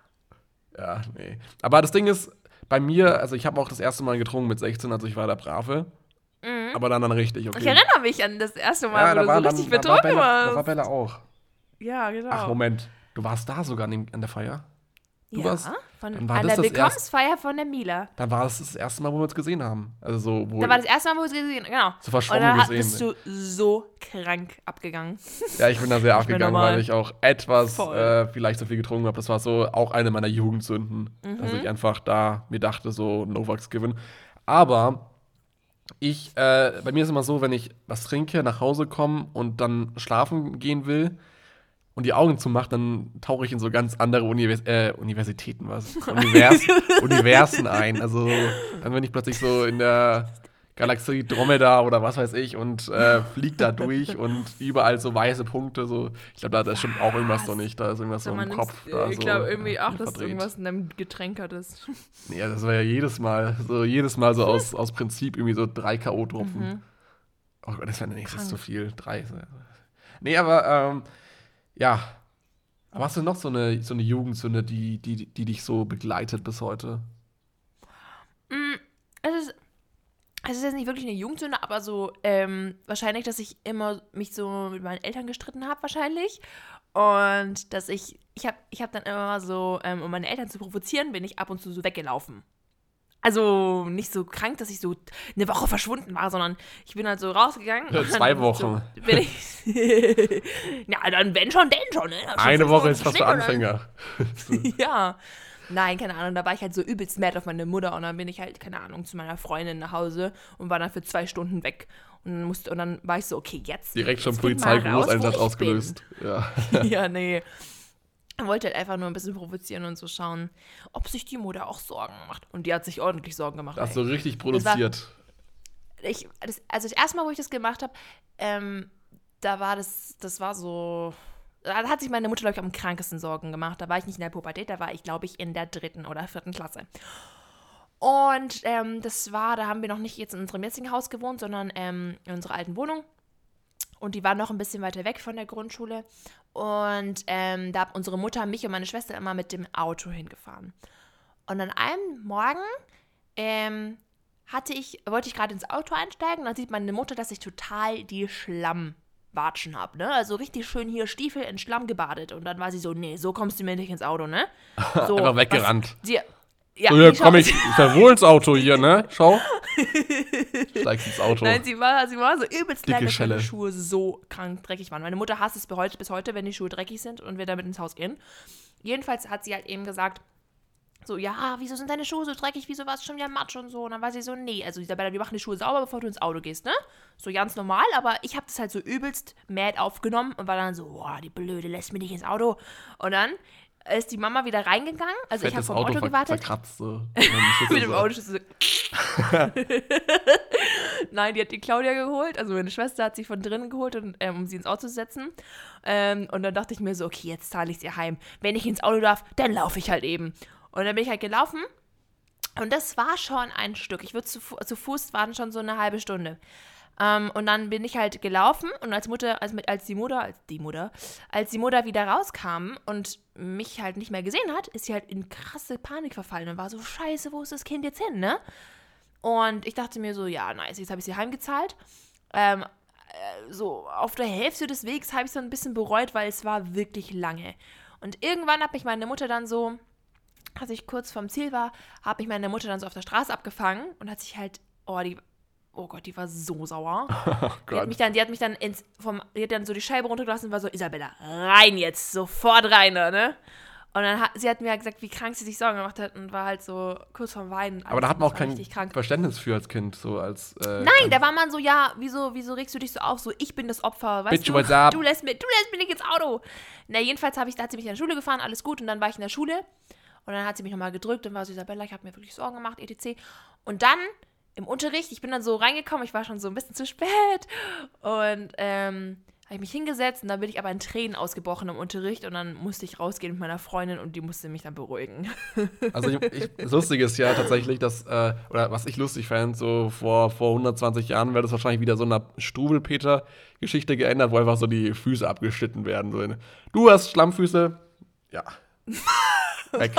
ja, nee. Aber das Ding ist, bei mir, also ich habe auch das erste Mal getrunken mit 16, also ich war der Brave. Aber dann dann richtig, okay. Ich erinnere mich an das erste Mal, ja, wo du war, so richtig dann, da war betrunken Bella, da war warst. Bella auch. Ja, genau. Ach, Moment. Du warst da sogar an, der Feier? Du ja, warst- von, war an das der Willkommensfeier von der Mila. Dann war das das erste Mal, wo wir uns gesehen haben. Also so, wo Da war das erste Mal, wo wir sie gesehen genau. so verschwommen Und dann gesehen. bist du so krank abgegangen. Ja, ich bin da sehr abgegangen, weil ich auch etwas äh, vielleicht zu viel getrunken habe. Das war so auch eine meiner Jugendsünden, dass Mhm. ich einfach da mir dachte, so Novaks gewinnen. Aber ich, äh, bei mir ist immer so, wenn ich was trinke, nach Hause komme und dann schlafen gehen will und die Augen zumache, dann tauche ich in so ganz andere Univers äh, Universitäten, was? Univers Universen ein. Also dann bin ich plötzlich so in der Galaxie Dromeda oder was weiß ich und äh, fliegt da durch und überall so weiße Punkte. So. Ich glaube, da, da stimmt auch irgendwas noch nicht. Da ist irgendwas so im Kopf. Da ich so, glaube irgendwie auch, äh, dass du verdreht. irgendwas in deinem Getränk hattest. Nee, das war ja jedes Mal, so jedes Mal so aus, aus Prinzip irgendwie so drei K.O.-Tropfen. Oh Gott, das wäre ist Mhm. Krank. zu viel. Drei. ist ja- Nee, aber ähm, ja. Aber hast du noch so eine, so eine Jugendsünde, die, die, die dich so begleitet bis heute? Es ist, es ist jetzt nicht wirklich eine Jugendsünde, aber so ähm, wahrscheinlich, dass ich immer mich so mit meinen Eltern gestritten habe, wahrscheinlich. Und dass ich, ich habe ich hab dann immer so, ähm, um meine Eltern zu provozieren, bin ich ab und zu so weggelaufen. Also nicht so krank, dass ich so eine Woche verschwunden war, sondern ich bin halt so rausgegangen. Ja, zwei Wochen. So, bin ich ja, dann wenn schon, denn schon. Ne? Schon Eine Woche ist was für Anfänger. ja. Nein, keine Ahnung. Da war ich halt so übelst mad auf meine Mutter und dann bin ich halt, keine Ahnung, zu meiner Freundin nach Hause und war dann für zwei Stunden weg. Und dann, musste, und dann war ich so, okay, jetzt. Direkt schon Polizeigroßeinsatz ausgelöst. Ja. ja, nee. Wollte halt einfach nur ein bisschen provozieren und so schauen, ob sich die Mutter auch Sorgen macht. Und die hat sich ordentlich Sorgen gemacht. Hast du richtig produziert. ich, das, also das erste Mal, wo ich das gemacht habe, ähm, da war das, das war so, da hat sich meine Mutter, glaube ich, am krankesten Sorgen gemacht. Da war ich nicht in der Pubertät, da war ich, glaube ich, in der dritten oder vierten Klasse. Und ähm, das war, da haben wir noch nicht jetzt in unserem jetzigen Haus gewohnt, sondern ähm, in unserer alten Wohnung. Und die war noch ein bisschen weiter weg von der Grundschule. Und ähm, da hat unsere Mutter mich und meine Schwester immer mit dem Auto hingefahren. Und an einem Morgen ähm, hatte ich, wollte ich gerade ins Auto einsteigen, dann sieht meine Mutter, dass ich total die Schlammwatschen habe, ne? Also richtig schön hier Stiefel in Schlamm gebadet. Und dann war sie so, nee, so kommst du mir nicht ins Auto, ne? So, Einfach weggerannt. Was, sie, ja, so, hier schau- komm ich, verwohl ins Auto hier, ne? Schau. Steigst ins Auto. Nein, sie war, sie war so übelst Dicke dass Schelle. meine Schuhe so krank dreckig waren. Meine Mutter hasst es bis heute, bis heute, wenn die Schuhe dreckig sind und wir damit ins Haus gehen. Jedenfalls hat sie halt eben gesagt, so, ja, wieso sind deine Schuhe so dreckig, wieso warst du schon wieder matsch und so. Und dann war sie so, nee, also Isabella, wir machen die Schuhe sauber, bevor du ins Auto gehst, ne? So ganz normal, aber ich habe das halt so übelst mad aufgenommen und war dann so, boah, die Blöde lässt mich nicht ins Auto. Und dann ist die Mama wieder reingegangen, also ich habe vom Auto, ver- gewartet. verkratzt. So. mit dem Autoschlüssel. Nein, die hat die Claudia geholt. Also meine Schwester hat sie von drinnen geholt, und, ähm, um sie ins Auto zu setzen. Ähm, und dann dachte ich mir so, okay, jetzt zahle ich sie heim. Wenn ich ins Auto darf, dann laufe ich halt eben. Und dann bin ich halt gelaufen. Und das war schon ein Stück. Ich würde zu, zu Fuß waren schon so eine halbe Stunde. Ähm, und dann bin ich halt gelaufen und als Mutter, als, als die Mutter, als die Mutter, als die Mutter wieder rauskam und mich halt nicht mehr gesehen hat, ist sie halt in krasse Panik verfallen und war so, scheiße, wo ist das Kind jetzt hin, ne? Und ich dachte mir so, ja, nice, jetzt habe ich sie heimgezahlt. Ähm, äh, so auf der Hälfte des Wegs habe ich so ein bisschen bereut, weil es war wirklich lange. Und irgendwann hat mich meine Mutter dann so, als ich kurz vorm Ziel war, hat mich meine Mutter dann so auf der Straße abgefangen und hat sich halt, oh, die, oh Gott, die war so sauer. Oh Die hat mich dann, die hat mich dann ins, vom, die hat dann so die Scheibe runtergelassen und war so, Isabella, rein jetzt, sofort rein ne? Und dann hat sie hat mir halt gesagt, wie krank sie sich Sorgen gemacht hat und war halt so kurz vorm Weinen. Aber da hat man auch kein. Verständnis für als Kind, so als. Äh, Nein, da war man so, ja, wieso, wieso regst du dich so auf? So, ich bin das Opfer, weißt Bitch, du? what's up? Du lässt, mich, du lässt mich nicht ins Auto. Na, jedenfalls habe ich, da hat sie mich in der Schule gefahren, alles gut. Und dann war ich in der Schule und dann hat sie mich nochmal gedrückt und war so, Isabella, ich habe mir wirklich Sorgen gemacht, etc. Und dann im Unterricht, ich bin dann so reingekommen, ich war schon so ein bisschen zu spät und ähm, habe ich mich hingesetzt und dann bin ich aber in Tränen ausgebrochen im Unterricht und dann musste ich rausgehen mit meiner Freundin und die musste mich dann beruhigen. Also ich, ich, das Lustige ist ja tatsächlich, dass, äh, oder was ich lustig fand, so vor, vor 120 Jahren wäre das wahrscheinlich wieder so eine Strubelpeter-Geschichte geändert, wo einfach so die Füße abgeschnitten werden. So in, du hast Schlammfüße, ja. Weg.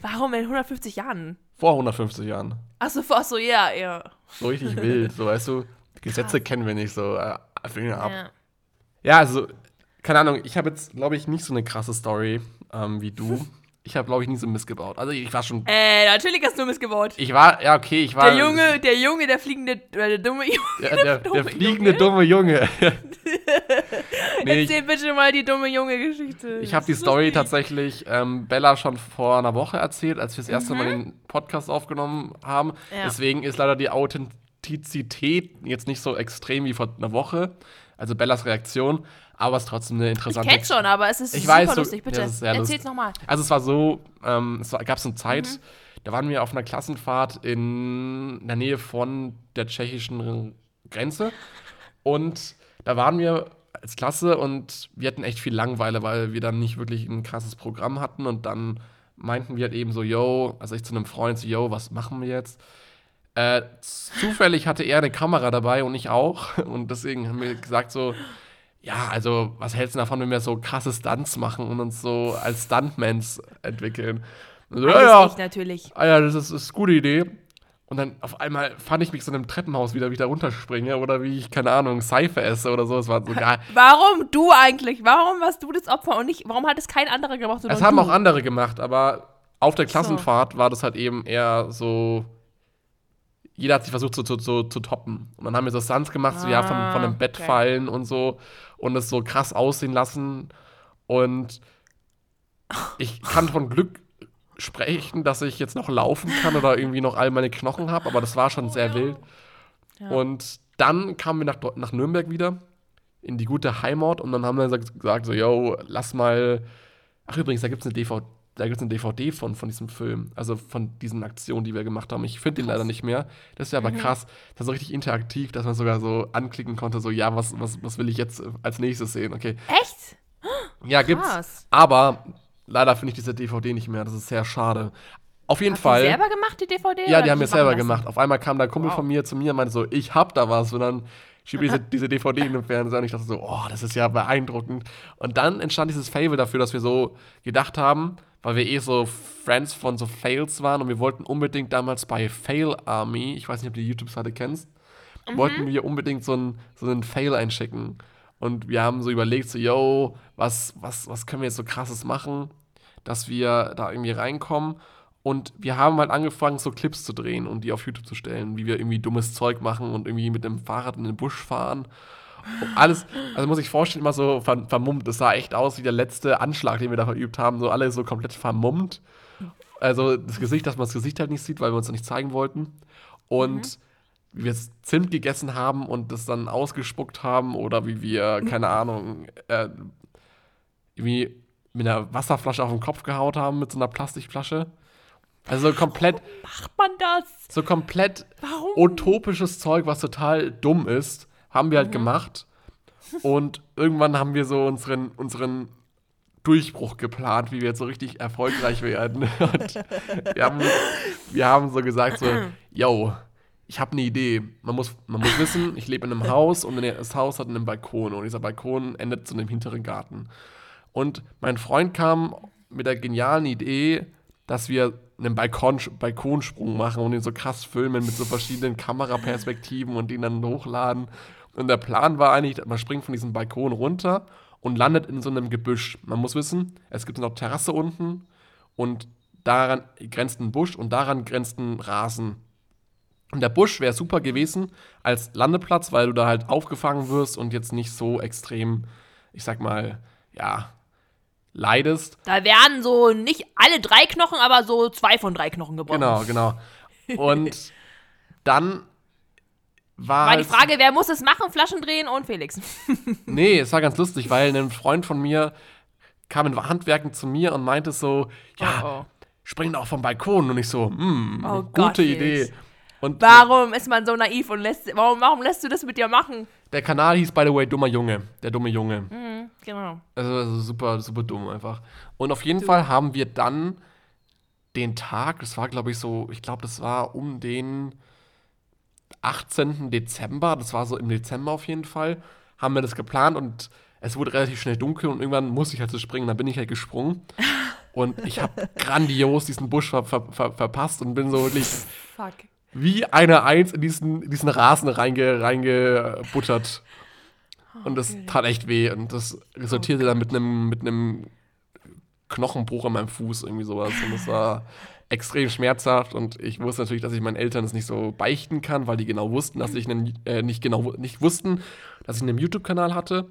Warum in 150 Jahren? Vor 150 Jahren. Achso, ach so, ja, ja. So richtig wild, so weißt du, Gesetze kennen wir nicht, so äh, Finger ab. ja. Ja, also, keine Ahnung, ich habe jetzt, glaube ich, nicht so eine krasse Story ähm, wie du. Ich habe, glaube ich, nie so Mist gebaut. Also ich war schon. Äh, natürlich hast du missgebaut. Ich war, ja, okay, ich war. Der Junge, der Junge, der fliegende, äh, der dumme Junge. Der, der, der dumme fliegende Junge. dumme Junge. nee, ich Erzähl bitte mal die dumme Junge-Geschichte. ich habe die Story lustig. tatsächlich ähm, Bella schon vor einer Woche erzählt, als wir das erste Mal den Podcast aufgenommen haben. Mhm. Ja. Deswegen ist leider die Authentizität jetzt nicht so extrem wie vor einer Woche. Also Bellas Reaktion, aber es ist trotzdem eine Ich interessante kenn's schon, aber es ist Ich super weiß, lustig. Bitte, ja, sehr erzähl's nochmal. Also es war so, ähm, es war, gab so eine Zeit, Mhm. da waren wir auf einer Klassenfahrt in der Nähe von der tschechischen Grenze und da waren wir als Klasse und wir hatten echt viel Langeweile, weil wir dann nicht wirklich ein krasses Programm hatten und dann meinten wir halt eben so, yo, also ich zu einem Freund so, yo, was machen wir jetzt? Äh, zufällig hatte er eine Kamera dabei und ich auch und deswegen haben wir gesagt so, ja, also, was hältst du davon, wenn wir so krasse Stunts machen und uns so als Stuntmans entwickeln? So, ja, ja, nicht, natürlich. ah, ja, das ist, ist eine gute Idee. Und dann auf einmal fand ich mich so in einem Treppenhaus wieder, wie ich da runterspringe oder wie ich, keine Ahnung, Seife esse oder so. Es war so geil. Warum du eigentlich? Warum warst du das Opfer und nicht, warum hat es kein anderer gemacht? Es haben du? auch andere gemacht, aber auf der Klassenfahrt war das halt eben eher so. Jeder hat sich versucht, so zu, zu, zu toppen. Und dann haben wir so Stunts gemacht, so ja, von, von einem Ah, Bett okay. fallen und so. Und es so krass aussehen lassen. Und ich kann von Glück sprechen, dass ich jetzt noch laufen kann oder irgendwie noch all meine Knochen habe, aber das war schon sehr wild. Ja. Und dann kamen wir nach, nach Nürnberg wieder, in die gute Heimat, und dann haben wir gesagt, gesagt so, yo, lass mal. Ach, übrigens, da gibt es eine DVD, da gibt es eine DVD von, von diesem Film, also von diesen Aktionen, die wir gemacht haben. Ich finde den leider nicht mehr. Das ist ja aber Mhm. krass. Das ist so richtig interaktiv, dass man sogar so anklicken konnte, so, ja, was, was, was will ich jetzt als nächstes sehen? Okay. Echt? Ja, gibt's. Krass. Aber leider finde ich diese DVD nicht mehr. Das ist sehr schade. Auf jeden Hast Fall. du selber gemacht, die DVD? Ja, die haben wir selber lassen? gemacht. Auf einmal kam da ein Kumpel Wow. von mir zu mir und meinte so, ich hab da was. Und dann schieb diese, diese DVD in den Fernseher und ich dachte so, oh, das ist ja beeindruckend. Und dann entstand dieses Fable dafür, dass wir so gedacht haben, weil wir eh so Friends von so Fails waren und wir wollten unbedingt damals bei Fail Army, ich weiß nicht, ob du die YouTube-Seite kennst, Mhm. wollten wir unbedingt so einen, so einen Fail einschicken. Und wir haben so überlegt, so, yo, was, was, was können wir jetzt so krasses machen, dass wir da irgendwie reinkommen. Und wir haben halt angefangen, so Clips zu drehen und die auf YouTube zu stellen, wie wir irgendwie dummes Zeug machen und irgendwie mit dem Fahrrad in den Busch fahren. Alles, also muss ich vorstellen, immer so ver vermummt. Das sah echt aus wie der letzte Anschlag, den wir da verübt haben. So alle so komplett vermummt. Also das Gesicht, dass man das Gesicht halt nicht sieht, weil wir uns das nicht zeigen wollten. Und wie wir Zimt gegessen haben und das dann ausgespuckt haben oder wie wir, keine Ahnung, äh, irgendwie mit einer Wasserflasche auf den Kopf gehaut haben mit so einer Plastikflasche. Also so komplett, Macht man das? so komplett Warum? utopisches Zeug, was total dumm ist, haben wir halt gemacht. Und irgendwann haben wir so unseren, unseren Durchbruch geplant, wie wir jetzt so richtig erfolgreich werden. Wir haben, wir haben so gesagt, so, yo, ich habe eine Idee. Man muss, man muss wissen, ich lebe in einem Haus und das Haus hat einen Balkon und dieser Balkon endet zu einem hinteren Garten. Und mein Freund kam mit der genialen Idee, dass wir einen Balkon, Balkonsprung machen und ihn so krass filmen mit so verschiedenen Kameraperspektiven und ihn dann hochladen. Und der Plan war eigentlich, man springt von diesem Balkon runter und landet in so einem Gebüsch. Man muss wissen, es gibt noch Terrasse unten und daran grenzt ein Busch und daran grenzt ein Rasen. Und der Busch wäre super gewesen als Landeplatz, weil du da halt aufgefangen wirst und jetzt nicht so extrem, ich sag mal, ja, leidest. Da werden so nicht alle drei Knochen, aber so zwei von drei Knochen gebrochen. Genau, genau. Und dann war, War die Frage, wer muss es machen? Flaschen drehen und Felix. Nee, es war ganz lustig, weil ein Freund von mir kam in Handwerken zu mir und meinte so, ja, Oh, oh. spring doch vom Balkon. Und ich so, hm, Oh gute Gott, Idee. Und Warum ist man so naiv und lässt, warum, warum lässt du das mit dir machen? der Kanal hieß, by the way, Dummer Junge. Der dumme Junge. Mhm, genau. Also, also super, super dumm einfach. Und auf jeden Fall haben wir dann den Tag, das war glaube ich so, ich glaube, das war um den 18. Dezember, das war so im Dezember auf jeden Fall, haben wir das geplant und es wurde relativ schnell dunkel und irgendwann musste ich halt so springen, dann bin ich halt gesprungen und ich habe grandios diesen Busch ver ver ver verpasst und bin so wirklich Fuck. wie eine Eins in diesen, diesen Rasen reinge, reingebuttert. Und das tat echt weh. Und das resultierte dann mit einem mit einem Knochenbruch an meinem Fuß, irgendwie sowas. Und das war extrem schmerzhaft. Und ich wusste natürlich, dass ich meinen Eltern das nicht so beichten kann, weil die genau wussten, dass ich einen, äh, nicht genau nicht wussten, dass ich einen YouTube-Kanal hatte.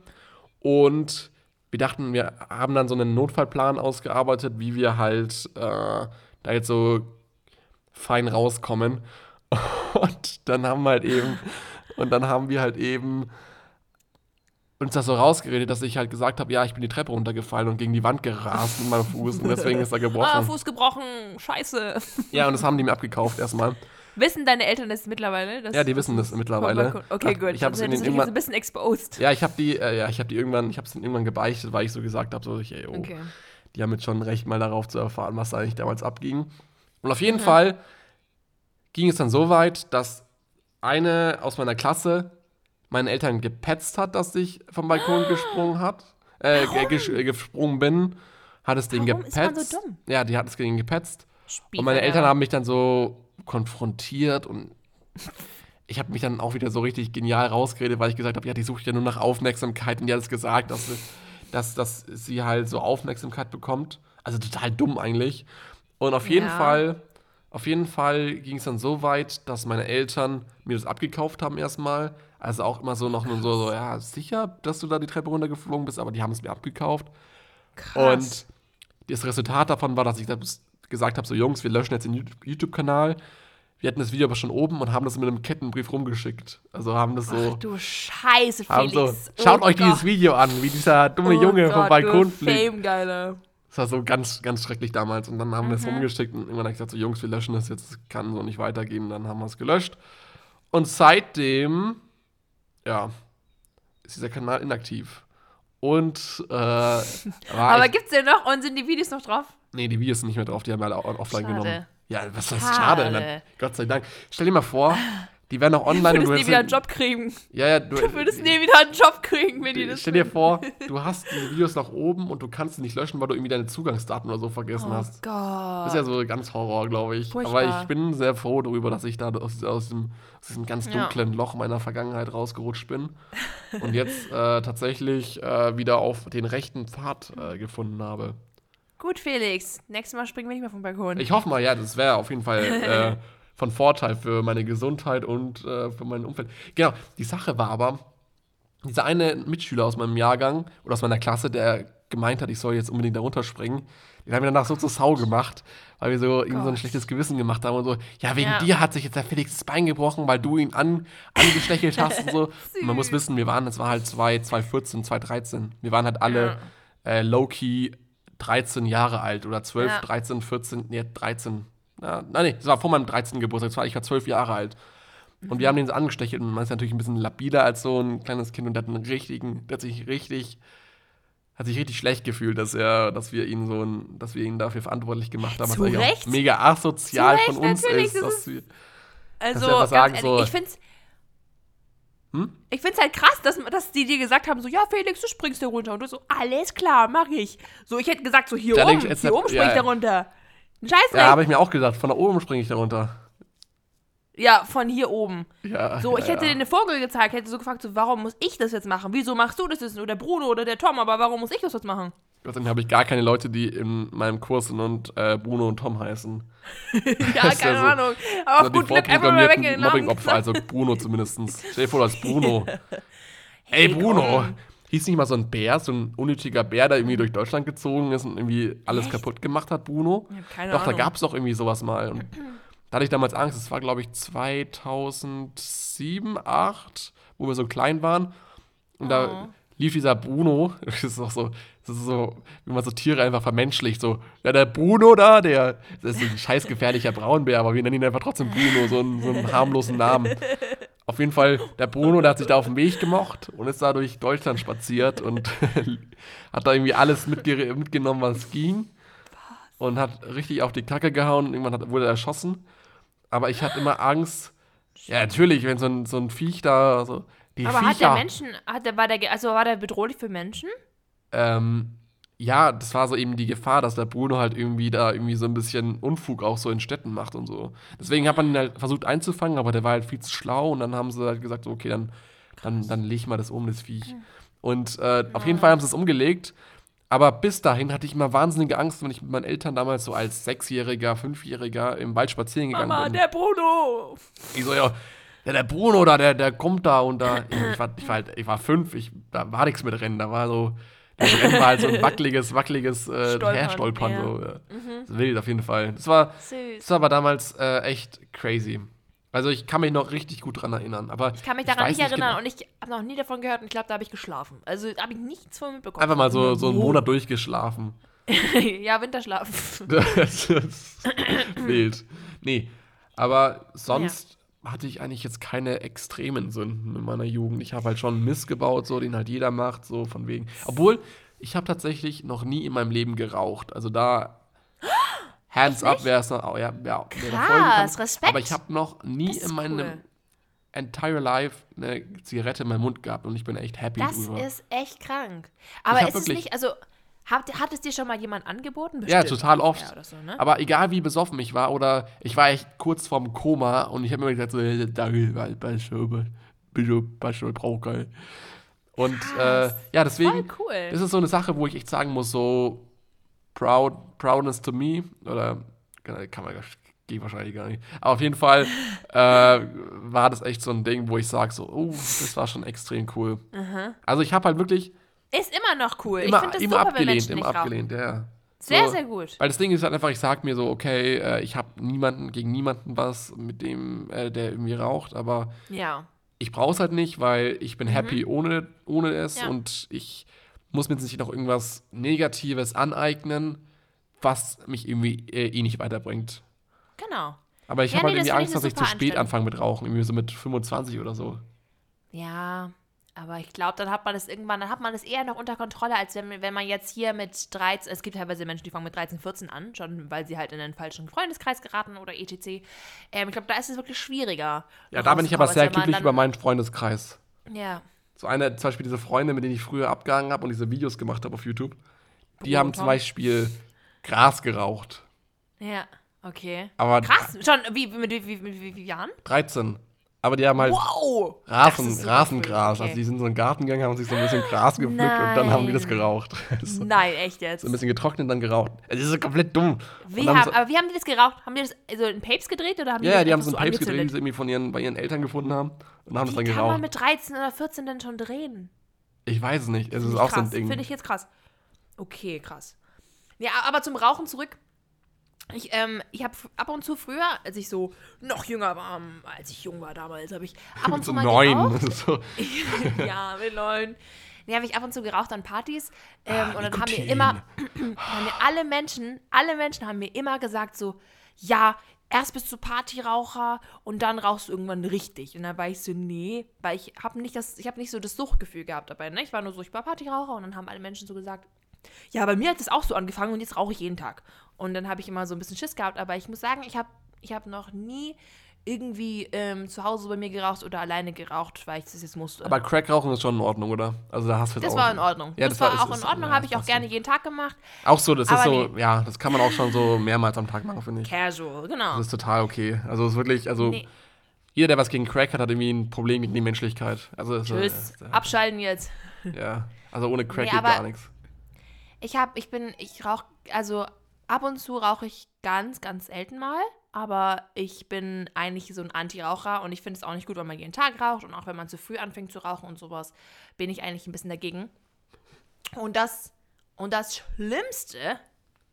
Und wir dachten, wir haben dann so einen Notfallplan ausgearbeitet, wie wir halt äh, da jetzt so fein rauskommen. Und dann haben wir halt eben, und dann haben wir halt eben uns das so rausgeredet, dass ich halt gesagt habe, ja, ich bin die Treppe runtergefallen und gegen die Wand gerast mit meinem Fuß und deswegen ist er Ah, gebrochen. Fuß gebrochen. Scheiße. ja, und das haben die mir abgekauft erstmal. Wissen deine Eltern das mittlerweile? Ja, die wissen das mittlerweile. Okay, gut. Ich habe es jetzt ein irgendwann, bisschen exposed. ja, ich habe die, äh, ja, ich habe die irgendwann, ich habe es irgendwann gebeichtet, weil ich so gesagt habe, so, ich, ey, oh, Okay. die haben jetzt schon recht mal darauf zu erfahren, was da eigentlich damals abging. Und auf jeden Fall ging es dann so weit, dass eine aus meiner Klasse meinen Eltern gepetzt hat, dass ich vom Balkon gesprungen hat, äh, äh, gesprungen bin, hat es den Warum ist gepetzt. man so dumm? Ja, die hat es gegen gepetzt. Spiel Und meine Eltern haben mich dann so konfrontiert und ich habe mich dann auch wieder so richtig genial rausgeredet, weil ich gesagt habe, ja, die sucht ja nur nach Aufmerksamkeit und die hat es gesagt, dass, sie- dass, dass sie halt so Aufmerksamkeit bekommt. Also total dumm eigentlich. Und auf jeden Ja. Fall, auf jeden Fall ging es dann so weit, dass meine Eltern mir das abgekauft haben erstmal. Also auch immer so noch nur so, so, ja, sicher, dass du da die Treppe runtergeflogen bist, aber die haben es mir abgekauft. Krass. Und das Resultat davon war, dass ich gesagt habe: So, Jungs, wir löschen jetzt den YouTube- YouTube-Kanal. Wir hatten das Video aber schon oben und haben das mit einem Kettenbrief rumgeschickt. Also haben das Ach so. du Scheiße, haben so Felix. schaut Oh euch dieses Gott. Video an, wie dieser dumme Oh Junge vom Gott, Balkon du fliegt. Fame, Geiler. Das war so ganz, ganz schrecklich damals. Und dann haben wir es Mhm. rumgeschickt und irgendwann habe ich gesagt, so Jungs, wir löschen das jetzt, das kann so nicht weitergehen. Dann haben wir es gelöscht. Und seitdem, ja, ist dieser Kanal inaktiv. Und äh, Aber ich, gibt's den noch und sind die Videos noch drauf? nee, die Videos sind nicht mehr drauf, die haben wir alle offline Schade. genommen. Ja, was heißt Schade. schade? Gott sei Dank. Stell dir mal vor, die wären noch online Du und würdest du nie wieder einen Job kriegen. Ja, ja, du, Du würdest nie wieder einen Job kriegen, wenn die das Stell dir vor, du hast die Videos nach oben und du kannst sie nicht löschen, weil du irgendwie deine Zugangsdaten oder so vergessen Oh hast. Gott. Das ist ja so ganz Horror, glaube ich. Furchtbar. Aber ich bin sehr froh darüber, dass ich da aus, aus, dem, aus diesem ganz Ja. dunklen Loch meiner Vergangenheit rausgerutscht bin und jetzt äh, tatsächlich äh, wieder auf den rechten Pfad äh, gefunden habe. Gut, Felix. Nächstes Mal springen wir nicht mehr vom Balkon. Ich hoffe mal, ja, das wäre auf jeden Fall äh, von Vorteil für meine Gesundheit und äh, für mein Umfeld. Genau, die Sache war aber, dieser eine Mitschüler aus meinem Jahrgang oder aus meiner Klasse, der gemeint hat, ich soll jetzt unbedingt da runterspringen, den haben wir danach so zur Sau gemacht, weil wir so ihm so ein schlechtes Gewissen gemacht haben und so, ja, wegen Ja. dir hat sich jetzt der Felix das Bein gebrochen, weil du ihn an, angestechelt hast und so. Und man muss wissen, wir waren, das war halt 2, 2014, 2013. Wir waren halt alle äh, low-key 13 Jahre alt oder 12, Ja. 13, 14, nee, 13. Ja, nein, nee, das war vor meinem 13. Geburtstag, das war, ich war 12 Jahre alt. Und wir haben den so angestechelt und man ist natürlich ein bisschen labiler als so ein kleines Kind und der hat einen richtigen, der hat sich richtig, hat sich richtig schlecht gefühlt, dass er, dass wir ihn so ein, dass wir ihn dafür verantwortlich gemacht haben, Zu was Recht? mega asozial Zu von Recht, uns ist. das Dass ist- wir, also, ganz sagen, ehrlich, so- ich find's. Hm? Ich find's halt krass, dass, dass die dir gesagt haben, so, ja, Felix, du springst da runter. Und du so, alles klar, mach ich. So, ich hätte gesagt, so, hier Ja, oben, ich, hier oben spring ja, ich da runter. Ein Scheißrecht. ja, Ja, habe ich mir auch gedacht, von da oben springe ich da runter. von hier oben. Ja, So, ich ja, hätte ja. dir eine Vogel gezeigt, hätte so gefragt, so, warum muss ich das jetzt machen? Wieso machst du das jetzt? Oder Bruno oder der Tom, aber warum muss ich das jetzt machen? Gott sei Dank habe ich gar keine Leute, die in meinem Kurs sind und äh, Bruno und Tom heißen. Ja, keine ja so- Ahnung. Aber Also gut Glück einfach mal vorprogrammierten weggenommen. Mobbing-Opfer, also Bruno zumindest. Stell dir vor, ist Bruno. Ey, Bruno! komm. Hieß nicht mal so ein Bär, so ein unnötiger Bär, der irgendwie durch Deutschland gezogen ist und irgendwie alles Echt? kaputt gemacht hat, Bruno? Ich hab keine doch, da Ahnung. gab es doch irgendwie sowas mal. Und da hatte ich damals Angst. Das war, glaube ich, 2007, 2008, wo wir so klein waren. Und Oh. da lief dieser Bruno, das ist auch so, das ist so, wie man so Tiere einfach vermenschlicht, so, ja, der Bruno da, der, das ist ein scheiß gefährlicher Braunbär, aber wir nennen ihn einfach trotzdem Bruno, so einen, so einen harmlosen Namen. Auf jeden Fall, der Bruno, der hat sich da auf den Weg gemocht und ist da durch Deutschland spaziert und hat da irgendwie alles mitge mitgenommen, was ging. Und hat richtig auf die Kacke gehauen und irgendwann hat, wurde er erschossen. Aber ich hatte immer Angst. Ja, natürlich, wenn so ein, so ein Viech da, so, die Aber Viecher. hat der Menschen, hat der, war der, also war der bedrohlich für Menschen? Ähm, ja, das war so eben die Gefahr, dass der Bruno halt irgendwie da irgendwie so ein bisschen Unfug auch so in Städten macht und so. Deswegen hat man ihn halt versucht einzufangen, aber der war halt viel zu schlau und dann haben sie halt gesagt, so, okay, dann, dann, dann leg ich mal das um, das Viech. Und äh, auf jeden Fall haben sie es umgelegt. Aber bis dahin hatte ich immer wahnsinnige Angst, wenn ich mit meinen Eltern damals so als Sechsjähriger, Fünfjähriger im Wald spazieren gegangen Mama, bin. der Bruno! Ich so, ja, ja, der Bruno da, der, der kommt da und da. Ich war, ich war, halt, ich war fünf, ich, da war nichts mit Rennen. Da war so, Rennen war halt so ein wackeliges, wackeliges äh, Stolpern, Herstolpern. ja. So, ja. Ist wild auf jeden Fall. Das war, Süß. das war aber damals äh, echt crazy. Also ich kann mich noch richtig gut dran erinnern. Aber Ich kann mich daran nicht erinnern genau. und ich habe noch nie davon gehört und ich glaube, da habe ich geschlafen. Also da habe ich nichts von mitbekommen. Einfach mal so, so einen. Monat durchgeschlafen. ja, Winterschlaf. das ist wild. Nee, aber sonst hatte ich eigentlich jetzt keine extremen Sünden in meiner Jugend. Ich habe halt schon Mist gebaut, so den halt jeder macht, so von wegen. Obwohl, ich habe tatsächlich noch nie in meinem Leben geraucht. Also da Hands up wäre es noch, oh, ja, ja, Krass, gekommen. Respekt. Aber ich habe noch nie Das ist in meinem cool. entire life eine Zigarette in meinem Mund gehabt und ich bin echt happy Das drüber. ist echt krank. Aber ist es wirklich- nicht, also hat, hat es dir schon mal jemand angeboten? Ja, Bestimmt. total oft. Ja, so, ne? Aber egal wie besoffen ich war oder ich war echt kurz vorm Koma und ich habe mir gesagt so, danke, weil bitte, bitte, bitte, brauch geil. Und äh, ja, deswegen cool. ist es so eine Sache, wo ich echt sagen muss, so proud, proudness to me oder kann man geht wahrscheinlich gar nicht. Aber auf jeden Fall äh, war das echt so ein Ding, wo ich sage so, oh, das war schon extrem cool. Also ich habe halt wirklich Ist immer noch cool. ich immer, finde das immer super, wenn abgelehnt, Menschen immer nicht rauchen. abgelehnt, ja, ja. Sehr, So. sehr gut. Weil das Ding ist halt einfach, ich sag mir so, okay, äh, ich habe niemanden gegen niemanden was mit dem, äh, der irgendwie raucht, aber Ja. ich brauche es halt nicht, weil ich bin happy ohne, ohne es Mhm. Ja. und ich muss mir jetzt nicht noch irgendwas Negatives aneignen. was mich irgendwie äh, eh nicht weiterbringt. Genau. Aber ich Ja, habe nee, halt irgendwie ich Angst, dass ich zu spät anfange mit Rauchen, irgendwie so mit 25 oder so. Ja, aber ich glaube, dann hat man das irgendwann, dann hat man das eher noch unter Kontrolle, als wenn, wenn man jetzt hier mit 13, es gibt teilweise Menschen, die fangen mit 13, 14 an, schon weil sie halt in einen falschen Freundeskreis geraten oder etc. Ähm, ich glaube, da ist es wirklich schwieriger. Ja, da bin ich aber sehr glücklich über meinen Freundeskreis. Ja. So eine, zum Beispiel diese Freunde, mit denen ich früher abgehangen habe und diese Videos gemacht habe auf YouTube, die Oh, haben zum Tom. Beispiel Gras geraucht. Ja, okay. Aber Krass, schon, wie, mit wie, wie, wie, wie, wie Jahren? 13. Aber die haben halt Wow! Das Rasen, so Rasengras. cool, Also okay. die sind in so einen Garten gegangen, haben sich so ein bisschen Gras gepflückt und dann haben die das Nein. geraucht. so Nein, echt jetzt. ein bisschen getrocknet und dann geraucht. Es ist so komplett dumm. Wie dann haben, so, aber wie haben die das geraucht? Haben die das so in Papes gedreht oder haben die ja, ja, das die haben so ein Papes gedreht, die sie irgendwie von ihren, bei ihren Eltern gefunden haben und haben das Wie dann kann man geraucht. mit 13 oder 14 denn schon drehen? Ich weiß es nicht. Es ist auch so ein krass. Ding. Finde ich jetzt krass. Okay, krass. Ja, aber zum Rauchen zurück. Ich, ähm, ich habe ab und zu früher, als ich so noch jünger war, als ich jung war damals, habe ich ab und zu so mal neun. so, ja, mit neun. Nee, habe ich ab und zu geraucht an Partys. Ähm, Ah, und dann haben mir immer, haben mir alle Menschen, alle Menschen haben mir immer gesagt so, ja, erst bist du Partyraucher und dann rauchst du irgendwann richtig. Und dann war ich so, nee, weil ich habe nicht das, ich habe nicht so das Suchtgefühl gehabt dabei. Ne? Ich war nur so, ich war Partyraucher und dann haben alle Menschen so gesagt, ja, bei mir hat es auch so angefangen und jetzt rauche ich jeden Tag. Und dann habe ich immer so ein bisschen Schiss gehabt, aber ich muss sagen, ich habe ich hab noch nie irgendwie ähm, zu Hause bei mir geraucht oder alleine geraucht, weil ich das jetzt musste. aber Crack rauchen ist schon in Ordnung, oder? Also da hast du das auch, war in Ordnung. Ja, das, das war, war- auch ist- in Ordnung, ja, habe ich auch gerne jeden Tag gemacht. Auch so, das ist Aber so, ja, das kann man auch schon so mehrmals am Tag machen, finde ich. Casual, genau. Das ist total okay. Also es ist wirklich, also Nee. jeder, der was gegen Crack hat, hat irgendwie ein Problem gegen die Menschlichkeit. Also Tschüss, ist, äh, abschalten jetzt. ja, also ohne Crack Nee, geht gar nichts. Ich habe, ich bin, ich rauche, also ab und zu rauche ich ganz, ganz selten mal, aber ich bin eigentlich so ein Anti-Raucher und ich finde es auch nicht gut, wenn man jeden Tag raucht und auch wenn man zu früh anfängt zu rauchen und sowas, bin ich eigentlich ein bisschen dagegen. Und das, und das Schlimmste,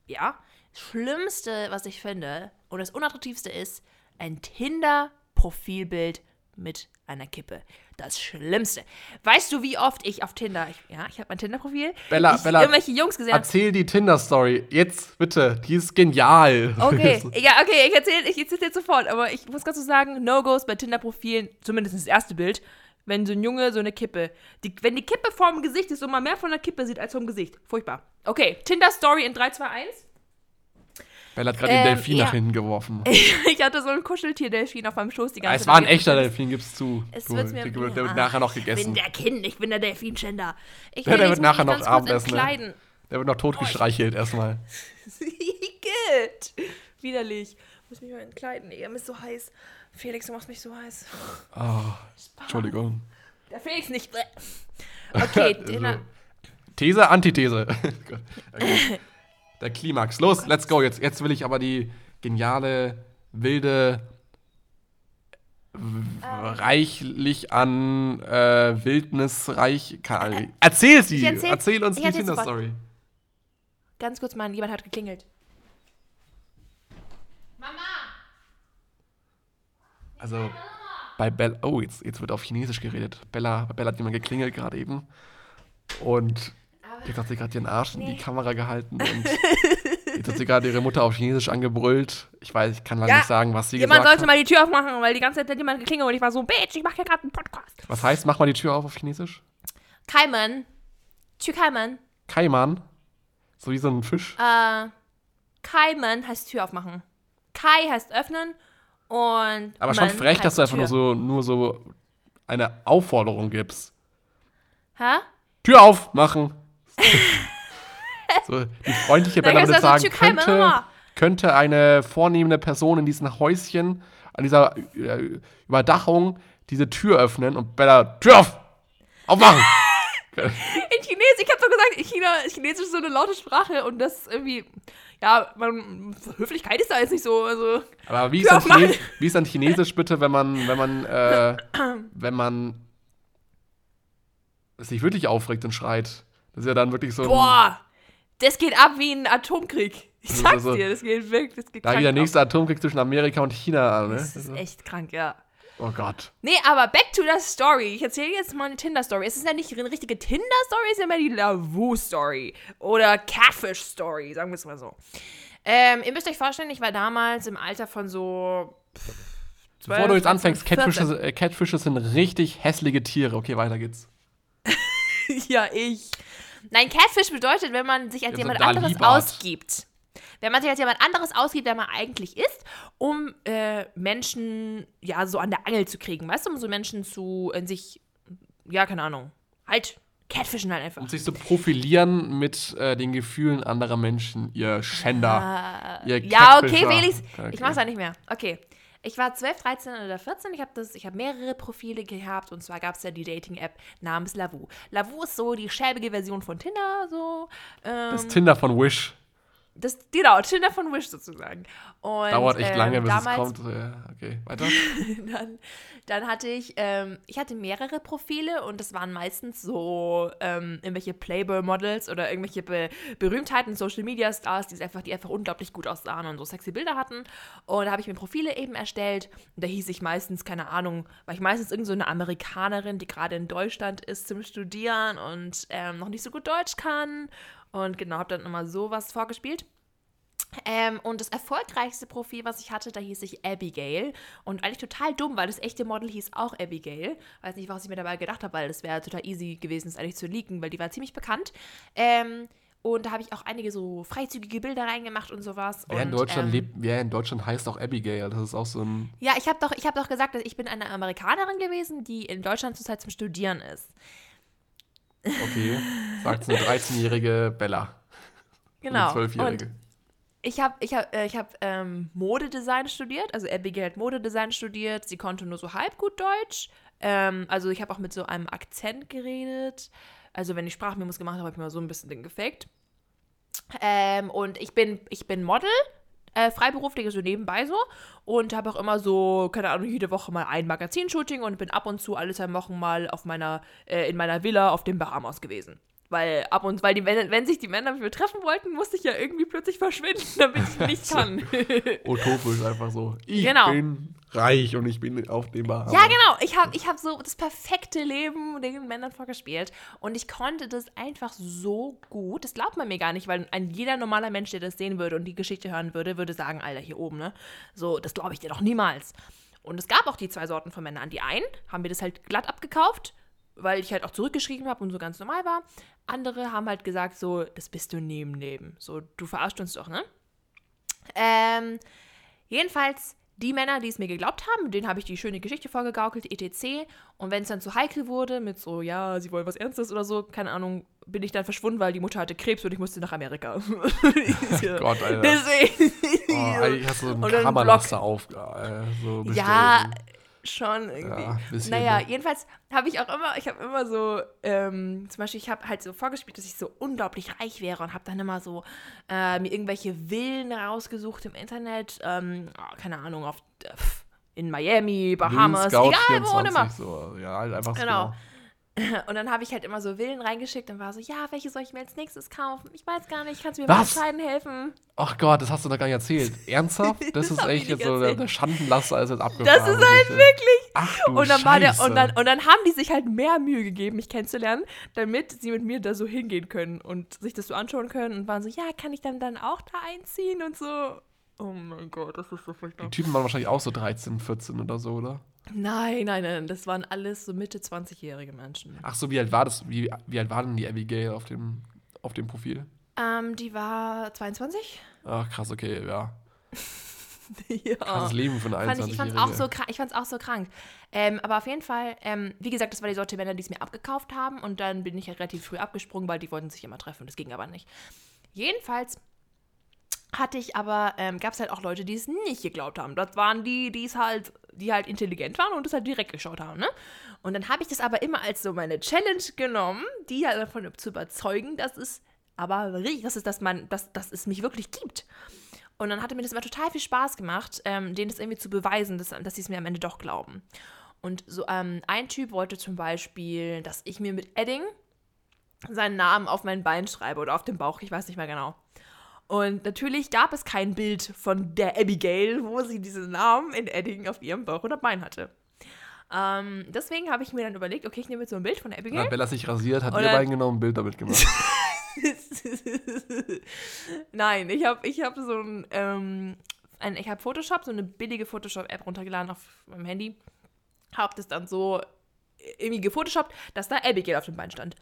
ja, Schlimmste, was ich finde und das Unattraktivste ist, ein Tinder-Profilbild mit einer Kippe. Das Schlimmste. Weißt du, wie oft ich auf Tinder, ich, ja, ich habe mein Tinder-Profil, Bella, ich Bella, irgendwelche Jungs gesehen. Erzähl die Tinder-Story. Jetzt, bitte. Die ist genial. Okay, ja, okay, ich erzähle ich erzähl jetzt sofort, aber ich muss ganz so sagen, No-Gos bei Tinder-Profilen, zumindest das erste Bild, wenn so ein Junge so eine Kippe, die, wenn die Kippe vorm Gesicht ist und man mehr von der Kippe sieht als vom Gesicht. Furchtbar. Okay, Tinder-Story in 3, 2, 1. Bella hat gerade Ähm, den Delfin ja. nach hinten geworfen. Ich hatte so ein Kuscheltier-Delfin auf meinem Schoß die ganze es war ein Zeit. echter Delfin, gib's zu. Es Du, wird's mir, der, der wird Ja, nachher noch Ich gegessen. bin der Kind, ich bin der Delfinschänder. Ich Ja, der wird nachher noch Abendessen, ne? Der wird noch tot gestreichelt erstmal. Igitt. Widerlich. Ich muss mich mal entkleiden. Mir ist so heiß. Felix, du machst mich so heiß. Oh, Entschuldigung. Der Felix nicht. Okay, Also. These, Antithese. okay. Der Klimax. Los, let's go. Jetzt, jetzt will ich aber die geniale, wilde, reichlich an äh, Wildnis reich. Erzähl sie! erzähl- erzähl uns die. Tinder-Story. Ganz kurz, Mann, jemand hat geklingelt. Mama! Also, bei Bella. Oh, jetzt, jetzt wird auf Chinesisch geredet. Bella, bei Bella hat jemand geklingelt gerade eben. Und jetzt hat sie gerade ihren Arsch in die Kamera gehalten. Und jetzt hat sie gerade ihre Mutter auf Chinesisch angebrüllt. Ich weiß, ich kann leider Ja, nicht sagen, was sie Jemand gesagt sollte hat. mal die Tür aufmachen, weil die ganze Zeit hat jemand geklingelt und ich war so, Bitch, ich mache hier gerade einen Podcast. Was heißt, mach mal die Tür auf auf Chinesisch? Kaiman. Tür Kaiman. Kaiman. So wie so ein Fisch. Äh, Kaiman heißt Tür aufmachen. Kai heißt öffnen und. Aber schon frech, dass du einfach Tür. nur so, nur so eine Aufforderung gibst. Hä? Tür aufmachen. so, die freundliche Bella würde sagen, könnte, könnte eine vornehmende Person in diesem Häuschen, an dieser äh, Überdachung, diese Tür öffnen und Bella, Tür auf! Aufmachen! In Chinesisch, ich hab doch gesagt, in China, Chinesisch ist so eine laute Sprache und das irgendwie. Ja, man, Höflichkeit ist da jetzt nicht so. Also, Aber wie ist, dann. Chines wie ist dann Chinesisch bitte, wenn man, wenn man, äh, wenn man sich wirklich aufregt und schreit? Das ist ja dann wirklich so boah, das geht ab wie ein Atomkrieg. Ich sag's Also, dir, das geht wirklich. Das geht da geht der ab. nächste Atomkrieg zwischen Amerika und China an, ne? Das ist echt krank, ja. Oh Gott. Nee, aber back to the story. Ich erzähle jetzt mal eine Tinder-Story. Es ist ja nicht eine richtige Tinder-Story, es ist ja mehr die Lavu-Story. Oder Catfish-Story, sagen wir es mal so. Ähm, ihr müsst euch vorstellen, ich war damals im Alter von so. Bevor du jetzt anfängst, 14. Catfische, äh, Catfische sind richtig hässliche Tiere. Okay, weiter geht's. ja, ich. Nein, Catfish bedeutet, wenn man sich als Ja, so jemand anderes ausgibt. Wenn man sich als jemand anderes ausgibt, der man eigentlich ist, um äh, Menschen ja so an der Angel zu kriegen, weißt du, um so Menschen zu in sich, ja, keine Ahnung, halt, Catfischen halt einfach. Um sich zu profilieren mit äh, den Gefühlen anderer Menschen, ihr Schänder. ihr Ja, okay. Felix. Okay. Ich mach's auch nicht mehr. Okay. Ich war 12, 13 oder 14. Ich habe hab mehrere Profile gehabt. Und zwar gab es ja die Dating-App namens Lavu. Lavu ist so die schäbige Version von Tinder. So. Ähm, Das Tinder von Wish. Das, genau, Tinder von Wish sozusagen. Und, Dauert echt ähm, lange, bis damals, es kommt. Ja, okay, weiter. dann, dann hatte ich, ähm, ich hatte mehrere Profile und das waren meistens so ähm, irgendwelche Playboy-Models oder irgendwelche Be Berühmtheiten, Social-Media-Stars, die einfach, die einfach unglaublich gut aussahen und so sexy Bilder hatten. Und da habe ich mir Profile eben erstellt und da hieß ich meistens, keine Ahnung, war ich meistens irgend so eine Amerikanerin, die gerade in Deutschland ist zum Studieren und ähm, noch nicht so gut Deutsch kann. Und genau, habe dann immer sowas vorgespielt. Ähm, und das erfolgreichste Profil, was ich hatte, da hieß ich Abigail. Und eigentlich total dumm, weil das echte Model hieß auch Abigail. Weiß nicht, was ich mir dabei gedacht habe, weil das wäre total easy gewesen, es eigentlich zu leaken, weil die war ziemlich bekannt. Ähm, und da habe ich auch einige so freizügige Bilder reingemacht und sowas. Wer in Deutschland ähm, lebt, wer in Deutschland heißt auch Abigail. Das ist auch so ein. Ja, ich habe doch, ich hab doch gesagt, dass ich bin eine Amerikanerin gewesen, die in Deutschland zurzeit zum Studieren ist. Okay. Sagt eine 13-jährige Bella. Genau. Eine Und 12-jährige. Ich habe ich hab, äh, ich hab, ähm, Modedesign studiert, also Abigail hat Modedesign studiert. Sie konnte nur so halb gut Deutsch. Ähm, also ich habe auch mit so einem Akzent geredet. Also wenn ich Sprachmemos gemacht habe, habe ich mir so ein bisschen den gefaked. Ähm, und ich bin, ich bin Model, äh, freiberuflich, so nebenbei so. Und habe auch immer so, keine Ahnung, jede Woche mal ein Magazinshooting und bin ab und zu alle zwei Wochen mal auf meiner, äh, in meiner Villa auf den Bahamas gewesen. Weil ab und weil die, wenn, wenn sich die Männer mit mir treffen wollten, musste ich ja irgendwie plötzlich verschwinden, damit ich nicht kann. Utopisch einfach so. Ich Genau. bin reich und ich bin auf dem Bahamas. Ja, genau. Ich habe ich hab so das perfekte Leben den Männern vorgespielt. Und ich konnte das einfach so gut. Das glaubt man mir gar nicht, weil ein jeder normaler Mensch, der das sehen würde und die Geschichte hören würde, würde sagen, Alter, hier oben, ne? So, das glaube ich dir doch niemals. Und es gab auch die zwei Sorten von Männern. Die einen haben mir das halt glatt abgekauft, weil ich halt auch zurückgeschrieben habe und so ganz normal war. Andere haben halt gesagt, so, das bist du neben neben. So, du verarscht uns doch, ne? Ähm, jedenfalls, die Männer, die es mir geglaubt haben, denen habe ich die schöne Geschichte vorgegaukelt, etc. Und wenn es dann zu heikel wurde, mit so, ja, sie wollen was Ernstes oder so, keine Ahnung, bin ich dann verschwunden, weil die Mutter hatte Krebs und ich musste nach Amerika. Gott, Alter. Deswegen. Oh, hast du so einen Kammerlaster auf. Äh, so Ja. Schon irgendwie. Ja, naja, jedenfalls habe ich auch immer, ich habe immer so, ähm, zum Beispiel, ich habe halt so vorgespielt, dass ich so unglaublich reich wäre und habe dann immer so äh, mir irgendwelche Villen rausgesucht im Internet, ähm, oh, keine Ahnung, auf äh, in Miami, Bahamas, egal wo und 24, immer. So, ja, halt einfach so. Genau. Und dann habe ich halt immer so Villen reingeschickt und war so, ja, welche soll ich mir als nächstes kaufen? Ich weiß gar nicht, kannst du mir Was? entscheiden helfen? Ach Gott, das hast du noch gar nicht erzählt. Ernsthaft? Das, Das ist echt jetzt so, der, erzählt. der Schandenlaster ist jetzt abgefahren. Das ist halt wirklich. Ach du und dann war der Scheiße. und dann und dann haben die sich halt mehr Mühe gegeben, mich kennenzulernen, damit sie mit mir da so hingehen können und sich das so anschauen können und waren so, ja, kann ich dann dann auch da einziehen und so. Oh mein Gott, das ist so Die furchtbar. Typen waren wahrscheinlich auch so 13, 14 oder so, oder? Nein, nein, nein, das waren alles so Mitte 20-jährige Menschen. Ach so, wie alt war das? Wie, wie alt war denn die Abigail auf dem, auf dem Profil? Ähm, die war 22? Ach krass, okay, ja. ja. Krasses Leben eine Fand ich, ich 21-Jährige. fand's auch so krank. Ich fand's auch so krank. Ähm, aber auf jeden Fall, ähm, wie gesagt, das war die Sorte Männer, die es mir abgekauft haben. Und dann bin ich halt relativ früh abgesprungen, weil die wollten sich immer treffen. Das ging aber nicht. Jedenfalls hatte ich aber, ähm, gab es halt auch Leute, die es nicht geglaubt haben. Das waren die, die es halt, die halt intelligent waren und es halt direkt geschaut haben, ne? Und dann habe ich das aber immer als so meine Challenge genommen, die halt davon zu überzeugen, dass es aber richtig, dass es, dass man, dass, dass es mich wirklich gibt. Und dann hatte mir das immer total viel Spaß gemacht, ähm, denen das irgendwie zu beweisen, dass, dass sie es mir am Ende doch glauben. Und so ähm, ein Typ wollte zum Beispiel, dass ich mir mit Edding seinen Namen auf mein Bein schreibe oder auf dem Bauch, ich weiß nicht mehr genau. Und natürlich gab es kein Bild von der Abigail, wo sie diesen Namen in Edding auf ihrem Bauch oder Bein hatte. Ähm, deswegen habe ich mir dann überlegt, okay, ich nehme jetzt so ein Bild von der Abigail. Bella sich rasiert, hat ihr beiden genau ein Bild damit gemacht. Nein, ich habe ich hab so ein, ähm, ein ich habe Photoshop, so eine billige Photoshop-App runtergeladen auf meinem Handy. Hab das dann so irgendwie gefotoshoppt, dass da Abigail auf dem Bein stand.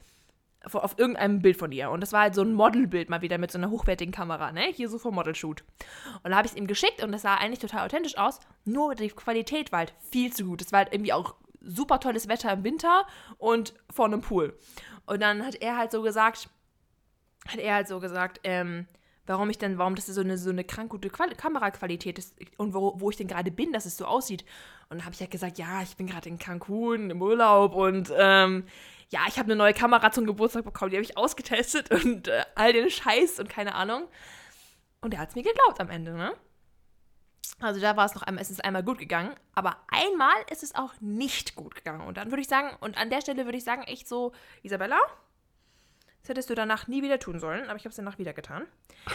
Auf, irgendeinem Bild von ihr. Und das war halt so ein Modelbild mal wieder mit so einer hochwertigen Kamera, ne? Hier so vom Modelshoot. Und da habe ich es ihm geschickt und das sah eigentlich total authentisch aus. Nur die Qualität war halt viel zu gut. Es war halt irgendwie auch super tolles Wetter im Winter und vor einem Pool. Und dann hat er halt so gesagt, hat er halt so gesagt, ähm, warum ich denn, warum das so eine, so eine krank gute Qual Kameraqualität ist und wo, wo ich denn gerade bin, dass es so aussieht. Und dann habe ich halt gesagt, ja, ich bin gerade in Cancun im Urlaub und ähm, ja, ich habe eine neue Kamera zum Geburtstag bekommen, die habe ich ausgetestet und äh, all den Scheiß und keine Ahnung. Und er hat es mir geglaubt am Ende, ne? Also da war es noch einmal, es ist einmal gut gegangen, aber einmal ist es auch nicht gut gegangen. Und dann würde ich sagen, und an der Stelle würde ich sagen, echt so, Isabella, das hättest du danach nie wieder tun sollen, aber ich habe es danach wieder getan.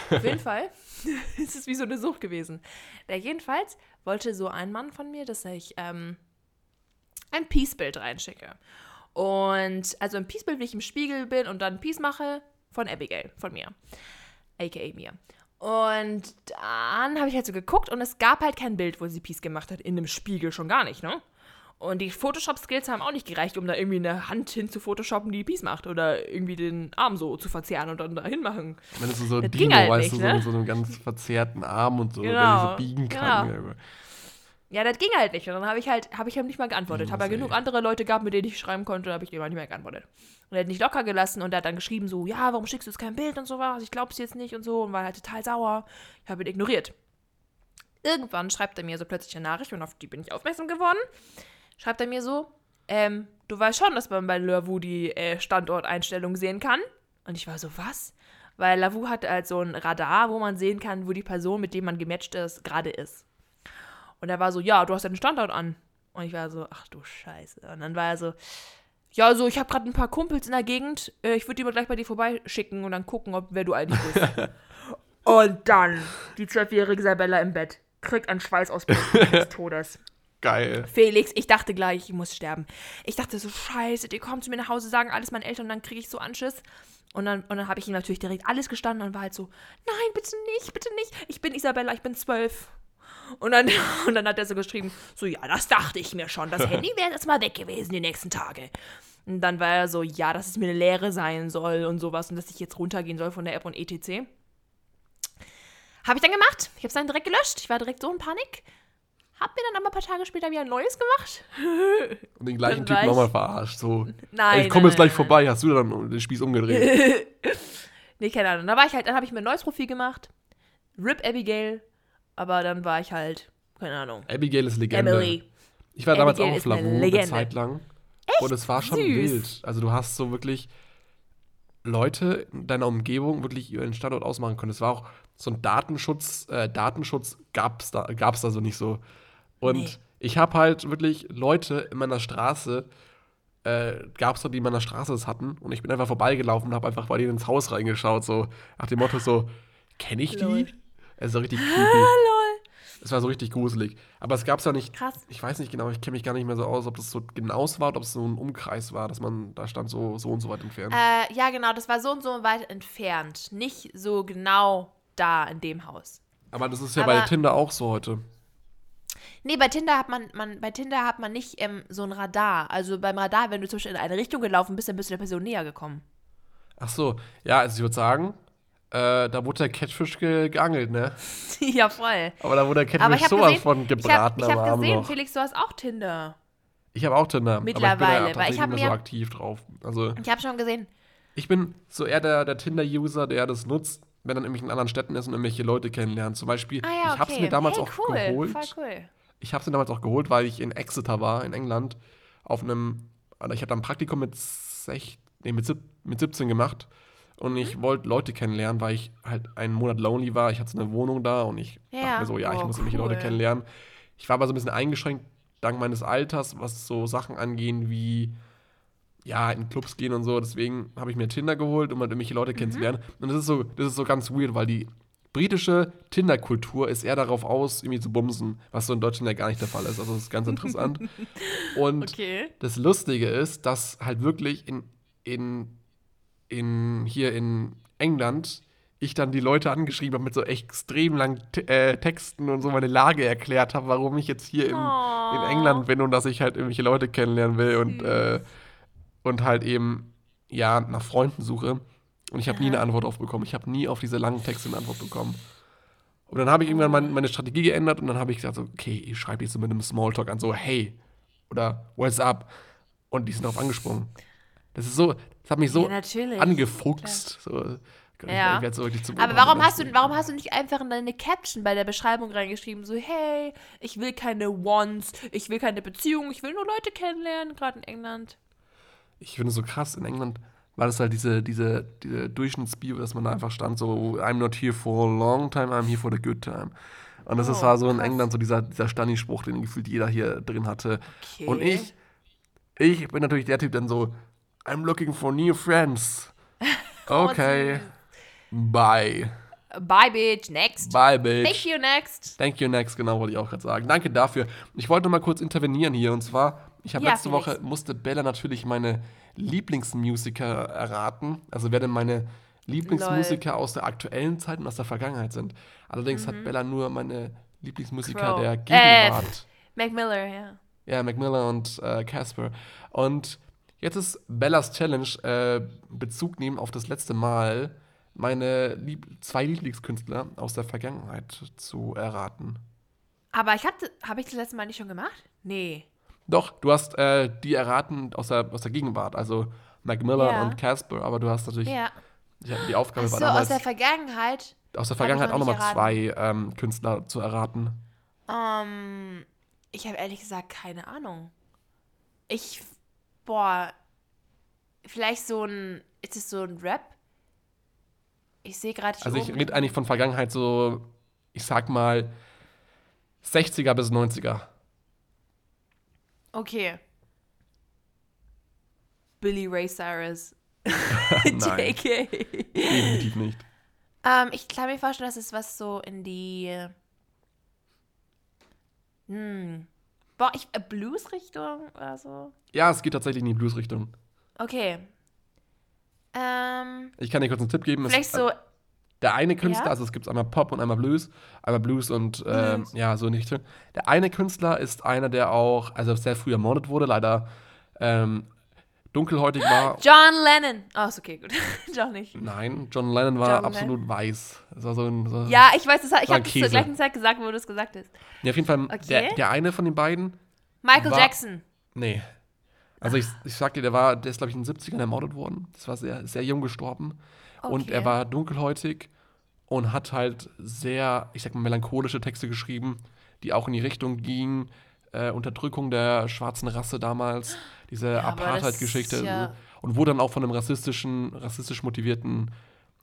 Auf jeden Fall es ist wie so eine Sucht gewesen. Der jedenfalls wollte so ein Mann von mir, dass ich ähm, ein Peace-Bild reinschicke. Und also ein Peace-Bild, wie ich im Spiegel bin und dann Peace mache von Abigail, von mir. AKA mir. Und dann habe ich halt so geguckt und es gab halt kein Bild, wo sie Peace gemacht hat, in dem Spiegel schon gar nicht, ne? Und die Photoshop-Skills haben auch nicht gereicht, um da irgendwie eine Hand hin zu photoshoppen, die Peace macht. Oder irgendwie den Arm so zu verzerren und dann dahin machen. Wenn es so Das Dino, halt weißt nicht, du, so, ne? so einen ganz verzerrten Arm und so, Genau, der so biegen kann. genau. Ja, das ging halt nicht. Und dann habe ich halt, habe ich halt nicht mal geantwortet. Habe ja genug andere Leute gehabt, mit denen ich schreiben konnte, habe ich dem halt nicht mehr geantwortet. Und er hat nicht locker gelassen und er hat dann geschrieben so, ja, warum schickst du jetzt kein Bild und sowas? Ich glaub's jetzt nicht und so und war halt total sauer. Ich habe ihn ignoriert. Irgendwann schreibt er mir so plötzlich eine Nachricht und auf die bin ich aufmerksam geworden. Schreibt er mir so, ähm, du weißt schon, dass man bei Lavu die äh, Standorteinstellung sehen kann? Und ich war so, was? Weil Lavu hat halt so ein Radar, wo man sehen kann, wo die Person, mit dem man gematcht ist, gerade ist. Und er war so, ja, du hast deinen Standort an. Und ich war so, ach du Scheiße. Und dann war er so, ja, so, ich habe gerade ein paar Kumpels in der Gegend. Äh, ich würde die mal gleich bei dir vorbeischicken und dann gucken, ob wer du eigentlich bist. und dann die zwölfjährige Isabella im Bett. Kriegt einen Schweißausbruch des Todes. Geil. Felix, ich dachte gleich, ich muss sterben. Ich dachte so, scheiße, die kommen zu mir nach Hause, sagen alles meinen Eltern und dann kriege ich so Anschiss. Und dann, und dann habe ich ihm natürlich direkt alles gestanden und war halt so, nein, bitte nicht, bitte nicht. Ich bin Isabella, ich bin zwölf. Und dann, und dann hat er so geschrieben, so, ja, das dachte ich mir schon. Das Handy wäre jetzt mal weg gewesen die nächsten Tage. Und dann war er so, ja, dass es mir eine Lehre sein soll und sowas und dass ich jetzt runtergehen soll von der App und etc. Habe ich dann gemacht. Ich habe es dann direkt gelöscht. Ich war direkt so in Panik. Hab mir dann aber ein paar Tage später wieder ein neues gemacht. Und den gleichen ich- nochmal verarscht. So, Nein, ey, ich komme jetzt gleich nein, vorbei, hast du dann den Spieß umgedreht. Nee, keine Ahnung. Da war ich halt, dann habe ich mir ein neues Profil gemacht. Rip Abigail. Aber dann war ich halt, keine Ahnung. Abigail ist Legende. Emily. Ich war damals Abigail auch ist auf Lavu eine. Zeit lang. Und es war schon Süß. wild. Also du hast so wirklich Leute in deiner Umgebung wirklich ihren Standort ausmachen können. Es war auch so ein Datenschutz, äh, Datenschutz gab's da, gab's da so nicht so. Und Nee. ich habe halt wirklich Leute in meiner Straße, äh, gab es da, die in meiner Straße das hatten. Und ich bin einfach vorbeigelaufen und habe einfach bei denen ins Haus reingeschaut. So nach dem Motto so, kenne ich Lol. Es so richtig creepy. Lol. Es war so richtig gruselig. Aber es gab es ja nicht. Krass. Ich weiß nicht genau, ich kenne mich gar nicht mehr so aus, ob das so genau war oder ob es so ein Umkreis war, dass man da stand so, so und so weit entfernt. Äh, ja, genau. Das war so und so weit entfernt. Nicht so genau da in dem Haus. Aber das ist ja aber- bei Tinder auch so heute. Nee, bei Tinder hat man, man, bei Tinder hat man nicht ähm, so ein Radar. Also beim Radar, wenn du zum Beispiel in eine Richtung gelaufen bist, dann bist du der Person näher gekommen. Ach so, ja, also ich würde sagen, äh, da wurde der Catfish ge geangelt, ne? ja, voll. Aber da wurde der Aber Catfish ich habe sowas gesehen, von ich habe gebraten ich am hab gesehen, noch. Felix, du hast auch Tinder. Ich habe auch Tinder. Mittlerweile, aber ich bin weil da ich hab tatsächlich nicht mehr so mir- aktiv drauf. Also Ich habe schon gesehen. ich bin so eher der, der Tinder-User, der das nutzt, wenn er in irgendwelchen anderen Städten ist und irgendwelche Leute kennenlernt. Zum Beispiel, Ah ja, ich habe es okay. mir damals hey, auch cool. geholt. Voll cool. Ich habe sie damals auch geholt, weil ich in Exeter war, in England, auf einem, also ich habe da ein Praktikum mit, sech, nee, mit, sieb, mit 17 gemacht und Mhm. ich wollte Leute kennenlernen, weil ich halt einen Monat lonely war. Ich hatte eine Wohnung da und ich Ja. dachte mir so, ja, ich Oh, muss irgendwelche Leute cool. kennenlernen. Ich war aber so ein bisschen eingeschränkt dank meines Alters, was so Sachen angehen wie ja, in Clubs gehen und so. Deswegen habe ich mir Tinder geholt, um halt irgendwelche Mhm. Leute kennenzulernen. Und das ist so, das ist so ganz weird, weil die britische Tinder-Kultur ist eher darauf aus, irgendwie zu bumsen, was so in Deutschland ja gar nicht der Fall ist. Also das ist ganz interessant. Und Okay. das Lustige ist, dass halt wirklich in, in, in hier in England ich dann die Leute angeschrieben habe mit so extrem langen T äh, Texten und so meine Lage erklärt habe, warum ich jetzt hier in, in. England bin und dass ich halt irgendwelche Leute kennenlernen will und, äh, und halt eben ja nach Freunden suche. Und ich habe nie eine Antwort drauf bekommen. Ich habe nie auf diese langen Texte eine Antwort bekommen. Und dann habe ich irgendwann mein, meine Strategie geändert und dann habe ich gesagt, so, okay, ich schreibe jetzt so mit einem Smalltalk an, so, hey, oder what's up? Und die sind darauf angesprungen. Das ist so, das hat mich so Ja, angefuchst. So, ich, Ja. ich werde so Aber warum hast, du, warum hast du nicht einfach in deine Caption bei der Beschreibung reingeschrieben, so, hey, ich will keine Wants, ich will keine Beziehung, ich will nur Leute kennenlernen, gerade in England. Ich finde es so krass, in England war das halt diese, diese, diese Durchschnittsbio, dass man da einfach stand, so, I'm not here for a long time, I'm here for the good time. Und das ist Oh, war so in krass. England so dieser, dieser Stani-Spruch, den gefühlt jeder hier drin hatte. Okay. Und ich, ich bin natürlich der Typ dann so, I'm looking for new friends. Okay. Bye. Bye, bitch, next. Bye, bitch. Thank you, next. Thank you next, genau, wollte ich auch gerade sagen. Danke dafür. Ich wollte mal kurz intervenieren hier und zwar, ich habe Ja, letzte Felix. Woche, musste Bella natürlich meine Lieblingsmusiker erraten. Also wer denn meine Lieblingsmusiker aus der aktuellen Zeit und aus der Vergangenheit sind. Allerdings hat Bella nur meine Lieblingsmusiker Mhm. Crow. der Äh, Gegenwart. Mac Miller, ja. Ja, Mac Miller und äh, Casper. Und jetzt ist Bellas Challenge äh, Bezug nehmen auf das letzte Mal, meine Lieb zwei Lieblingskünstler aus der Vergangenheit zu erraten. Aber ich habe hab ich das letzte Mal nicht schon gemacht? Nee. Doch, du hast äh, die erraten aus der, aus der Gegenwart, also Mac Miller Ja. und Casper, aber du hast natürlich, Ja. die Aufgabe Ach so, aus damals, der Vergangenheit. aus der Vergangenheit noch auch nochmal zwei ähm, Künstler zu erraten. Ähm, ich habe ehrlich gesagt keine Ahnung. Ich, boah, vielleicht so ein, ist es so ein Rap? Ich sehe gerade Also ich rede eigentlich von Vergangenheit so, ich sag mal, 60er bis 90er. Okay. Billy Ray Cyrus. JK. definitiv nicht. ähm, ich kann mir vorstellen, dass es was so in die. Hm. Boah, ich. Äh, Blues-Richtung oder so? Ja, es geht tatsächlich in die Blues-Richtung. Okay. Ähm, Ich kann dir kurz einen Tipp geben. Es- vielleicht so. Der eine Künstler, Ja? also es gibt einmal Pop und einmal Blues, einmal Blues und ähm, Blues. ja, so in die Richtung. Der eine Künstler ist einer, der auch, also sehr früh ermordet wurde, leider ähm, dunkelhäutig war. John Lennon. Oh, ist okay, gut. Doch nicht. Nein, John Lennon war John absolut weiß. Das war so ein, so Ja, ich weiß, das, ich habe das zur gleichen Zeit gesagt, wo du es gesagt hast. Ja, auf jeden Fall, Okay. der, der eine von den beiden, Michael War- Jackson. nee. Also ich, ich sag dir, der war, der ist, glaube ich, in den 70ern ermordet worden. Das war sehr, sehr jung gestorben. Und Okay. er war dunkelhäutig und hat halt sehr, ich sag mal, melancholische Texte geschrieben, die auch in die Richtung gingen. Äh, Unterdrückung der schwarzen Rasse damals, diese Ja, Apartheid-Geschichte. ja- Und wurde dann auch von einem rassistischen, rassistisch motivierten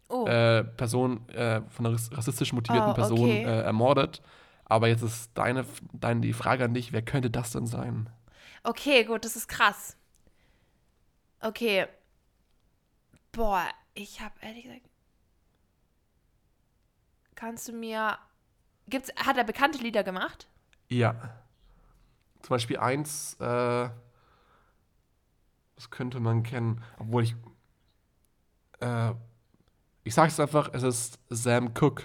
Oh. äh, Person, äh, von einer rass- rassistisch motivierten Oh, Person okay. äh, ermordet. Aber jetzt ist deine, deine die Frage an dich, wer könnte das denn sein? Okay, gut, das ist krass. Okay. Boah, ich habe ehrlich gesagt. Kannst du mir. Gibt's, hat er bekannte Lieder gemacht? Ja. Zum Beispiel eins, äh, das könnte man kennen, obwohl ich, äh, ich sag's einfach, es ist Sam Cooke.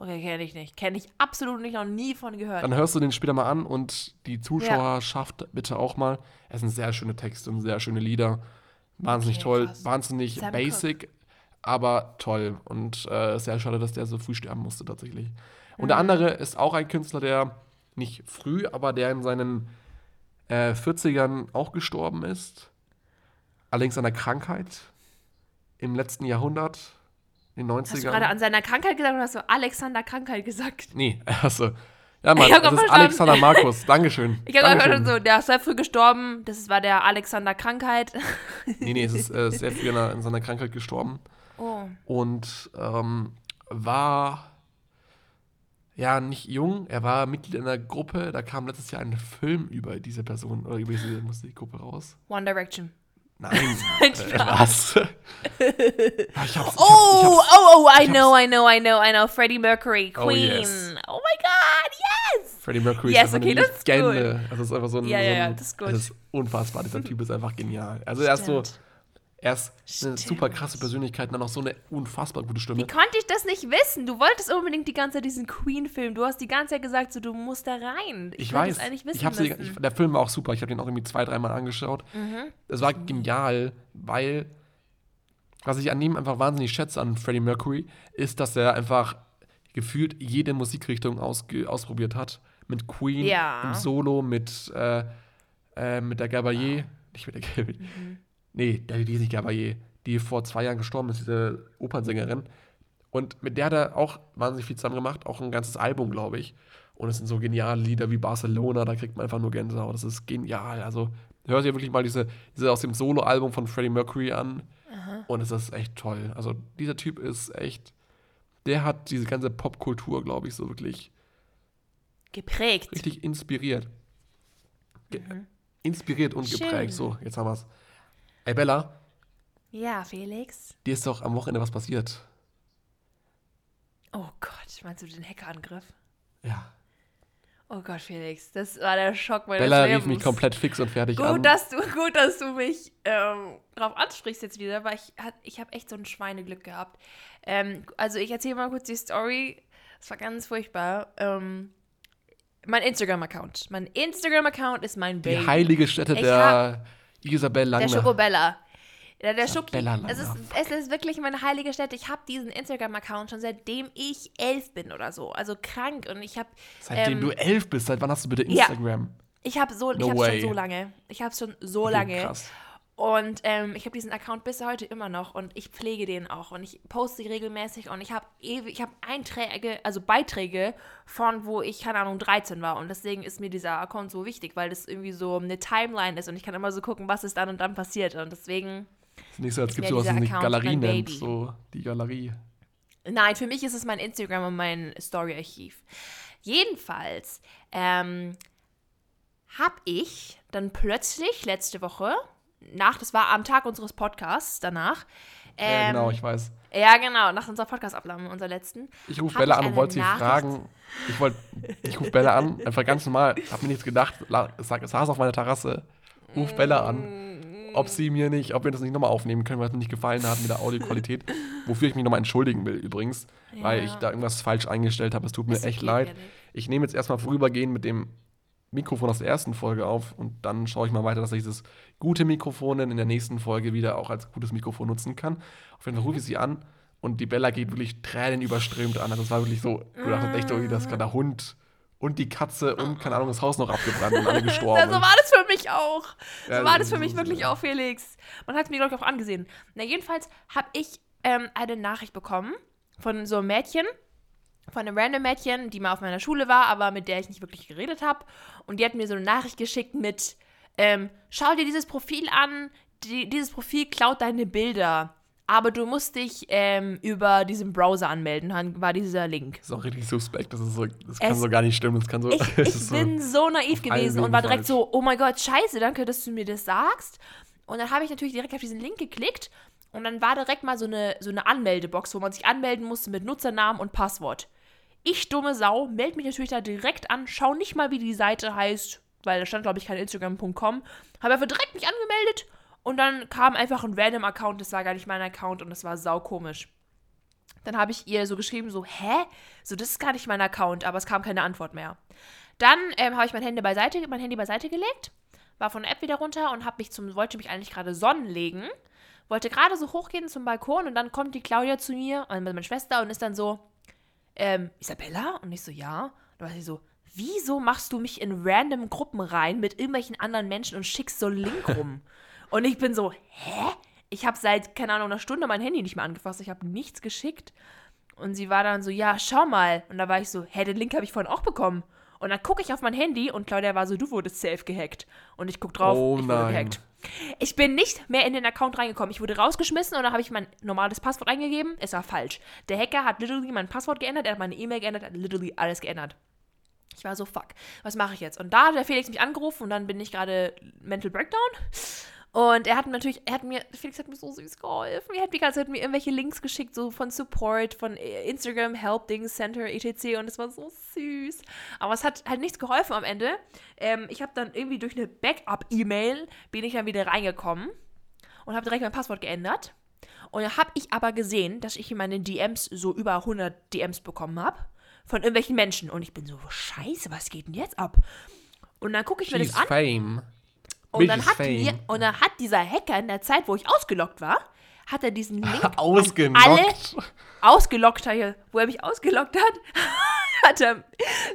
Okay, kenne ich nicht. Kenne ich absolut nicht, noch nie von gehört. Dann hörst du den später mal an und die Zuschauerschaft bitte auch mal. Es sind sehr schöne Texte und sehr schöne Lieder. Wahnsinnig Okay, toll, krass. wahnsinnig Sam basic, aber toll. Und äh, sehr schade, dass der so früh sterben musste tatsächlich. Und der andere ist auch ein Künstler, der nicht früh, aber der in seinen äh, 40ern auch gestorben ist. Allerdings an einer Krankheit im letzten Jahrhundert, in den 90ern. Hast du gerade an seiner Krankheit gesagt oder hast du Alexander Krankheit gesagt? Nee, achso. Ja, Mann, das ist. Alexander Markus. Dankeschön. Ich habe gerade so, der ist sehr früh gestorben. Das war der Alexander Krankheit. Nee, nee, es ist äh, sehr früh in, in seiner Krankheit gestorben. Oh. Und ähm, war ja nicht jung, er war Mitglied einer Gruppe, da kam letztes Jahr ein Film über diese Person oder über diese Musikgruppe raus. One Direction. Nein. Nein, äh, was? Ja, ich hab's, ich Oh, hab's, ich hab's, oh, oh, I ich know, I know, I know, I know. Freddie Mercury, Oh, Queen. yes. Oh, my God, yes! Freddie Mercury Yes, ist okay, eine das ist Legende. Also es ist einfach so ein, Ja, ja, das ist gut. Das ist unfassbar. Dieser Typ ist einfach genial. Also er ist so, Stimmt. Er ist eine Stimmt. super krasse Persönlichkeit und dann auch so eine unfassbar gute Stimme. Wie konnte ich das nicht wissen? Du wolltest unbedingt die ganze Zeit diesen Queen-Film. Du hast die ganze Zeit gesagt, so, du musst da rein. Ich hätte weiß. eigentlich wissen ich hab's, müssen. Mhm. ich, der Film war auch super. Ich habe den auch irgendwie zwei, dreimal angeschaut. Es war genial, weil was ich an ihm einfach wahnsinnig schätze an Freddie Mercury, ist, dass er einfach gefühlt jede Musikrichtung ausprobiert hat. Mit Queen, Ja. im Solo, mit, äh, äh, mit der Gabayé. Nicht mit der Gabayé. Mhm. Nee, der, die ist nicht Gabayé. Die vor zwei Jahren gestorben ist, diese Opernsängerin. Und mit der hat er auch wahnsinnig viel zusammen gemacht, auch ein ganzes Album, glaube ich. Und es sind so geniale Lieder wie Barcelona, da kriegt man einfach nur Gänsehaut. Das ist genial. Also hört ihr wirklich mal diese, diese aus dem Solo-Album von Freddie Mercury an. Und es ist echt toll. Also dieser Typ ist echt, der hat diese ganze Popkultur, glaube ich, so wirklich Geprägt. richtig inspiriert. Ge Inspiriert und Mhm. Schön. geprägt. So, jetzt haben wir's. Ey Bella, Ja, Felix. dir ist doch am Wochenende was passiert. Oh Gott, meinst du den Hackerangriff? Ja. Oh Gott, Felix, das war der Schock meines Bella Lebens. rief mich komplett fix und fertig Gut, an. dass du, gut, dass du mich ähm, drauf ansprichst jetzt wieder, weil ich, ich habe echt so ein Schweineglück gehabt. Ähm, also ich erzähle mal kurz die Story. Es war ganz furchtbar. Ähm, mein Instagram-Account. Mein Instagram-Account ist mein Die Baby. heilige Stätte Ich der Isabel Der Langner. Schokobella. Ja, der Schoki. Es ist, es ist wirklich meine heilige Stätte. Ich habe diesen Instagram-Account schon seitdem ich elf bin oder so. Also krank. Und ich habe Seitdem ähm, du elf bist, seit wann hast du bitte ja. Instagram? ich habe so, ich No way. schon so lange. Ich habe schon so Okay, lange. Krass. Und ähm, ich habe diesen Account bis heute immer noch und ich pflege den auch und ich poste regelmäßig und ich habe ewig, ich habe Einträge, also Beiträge von wo ich, keine Ahnung, 13 war und deswegen ist mir dieser Account so wichtig, weil das irgendwie so eine Timeline ist und ich kann immer so gucken, was ist dann und dann passiert und deswegen, Ist nicht so, als gibt es sowas, was Account, Galerie nennt. So, die Galerie. nein, für mich ist es mein Instagram und mein Story-Archiv. Jedenfalls ähm, habe ich dann plötzlich letzte Woche, nach, das war am Tag unseres Podcasts danach, ja, ähm, genau, ich weiß. Ja, genau, nach unserer Podcast-Aufnahme, unser letzten. Ich rufe Bella an und wollte sie fragen. Ich ich rufe Bella an, einfach ganz normal, hab mir nichts gedacht, sag- saß auf meiner Terrasse, ruf Bella an, ob sie mir nicht, ob wir das nicht nochmal aufnehmen können, weil es mir nicht gefallen hat mit der Audioqualität. Wofür ich mich nochmal entschuldigen will übrigens, weil Ja. ich da irgendwas falsch eingestellt habe. Es tut mir Ist echt leid. ehrlich. Ich nehme jetzt erstmal vorübergehend mit dem Mikrofon aus der ersten Folge auf und dann schaue ich mal weiter, dass ich dieses gute Mikrofon in der nächsten Folge wieder auch als gutes Mikrofon nutzen kann. Auf jeden Fall rufe ich sie an und die Bella geht wirklich tränenüberströmt an. Also es war wirklich so, du dachtest echt, oh, das gerade der Hund und die Katze und, keine Ahnung, das Haus noch abgebrannt und alle gestorben. Ja, so war das für mich auch. So Ja, war das für mich wirklich auch, Felix. Man hat es mir, glaube ich, auch angesehen. Na, jedenfalls habe ich ähm, eine Nachricht bekommen von so einem Mädchen, von einem random Mädchen, die mal auf meiner Schule war, aber mit der ich nicht wirklich geredet habe. Und die hat mir so eine Nachricht geschickt mit, ähm, schau dir dieses Profil an, die, dieses Profil klaut deine Bilder. Aber du musst dich ähm, über diesen Browser anmelden, dann war dieser Link. Das ist auch richtig suspekt. Das, ist so, das kann Es- so gar nicht stimmen. Das kann so. Ich, ich bin so naiv allen gewesen und war direkt falsch. so, oh mein Gott, scheiße, danke, dass du mir das sagst. Und dann habe ich natürlich direkt auf diesen Link geklickt und dann war direkt mal so eine, so eine Anmeldebox, wo man sich anmelden musste mit Nutzernamen und Passwort. Ich, dumme Sau, melde mich natürlich da direkt an, schau nicht mal, wie die Seite heißt, weil da stand, glaube ich, kein Instagram.com. Habe einfach direkt mich angemeldet und dann kam einfach ein random Account, das war gar nicht mein Account und das war saukomisch. Dann habe ich ihr so geschrieben, so, hä? So, das ist gar nicht mein Account, aber es kam keine Antwort mehr. Dann ähm, habe ich mein Handy beiseite, mein Handy beiseite gelegt, war von der App wieder runter und mich zum, wollte mich eigentlich gerade sonnen legen. Wollte gerade so hochgehen zum Balkon und dann kommt die Claudia zu mir, also meine Schwester, und ist dann so, ähm, Isabella? Und ich so, ja. Und dann war sie so, wieso machst du mich in random Gruppen rein mit irgendwelchen anderen Menschen und schickst so einen Link rum? und ich bin so, hä? Ich habe seit, keine Ahnung, einer Stunde mein Handy nicht mehr angefasst. Ich habe nichts geschickt. Und sie war dann so, ja, schau mal. Und da war ich so, hä, den Link habe ich vorhin auch bekommen. Und dann gucke ich auf mein Handy und Claudia war so, du wurdest safe gehackt. Und ich guck drauf, Oh ich wurde nein. gehackt. Ich bin nicht mehr in den Account reingekommen. Ich wurde rausgeschmissen und dann habe ich mein normales Passwort eingegeben. Es war falsch. Der Hacker hat literally mein Passwort geändert, er hat meine E-Mail geändert, er hat literally alles geändert. Ich war so, fuck, was mache ich jetzt? Und da hat der Felix mich angerufen und dann bin ich gerade Mental Breakdown. Und er hat mir natürlich, er hat mir, Felix hat mir so süß geholfen. Er hat die ganze Zeit mir irgendwelche Links geschickt, so von Support, von Instagram, Help, Dings, Center, etc. Und es war so süß. Aber es hat halt nichts geholfen am Ende. Ähm, ich habe dann irgendwie durch eine Backup-E-Mail bin ich dann wieder reingekommen und habe direkt mein Passwort geändert. Und dann habe ich aber gesehen, dass ich in meinen DMs so über 100 DMs bekommen habe von irgendwelchen Menschen. Und ich bin so, scheiße, was geht denn jetzt ab? Und dann gucke ich mir She's das an. fame. Und dann, hat mir, und dann hat dieser Hacker in der Zeit, wo ich ausgelockt war, hat er diesen Link an alle ausgelockt. wo er mich ausgelockt hat, hat er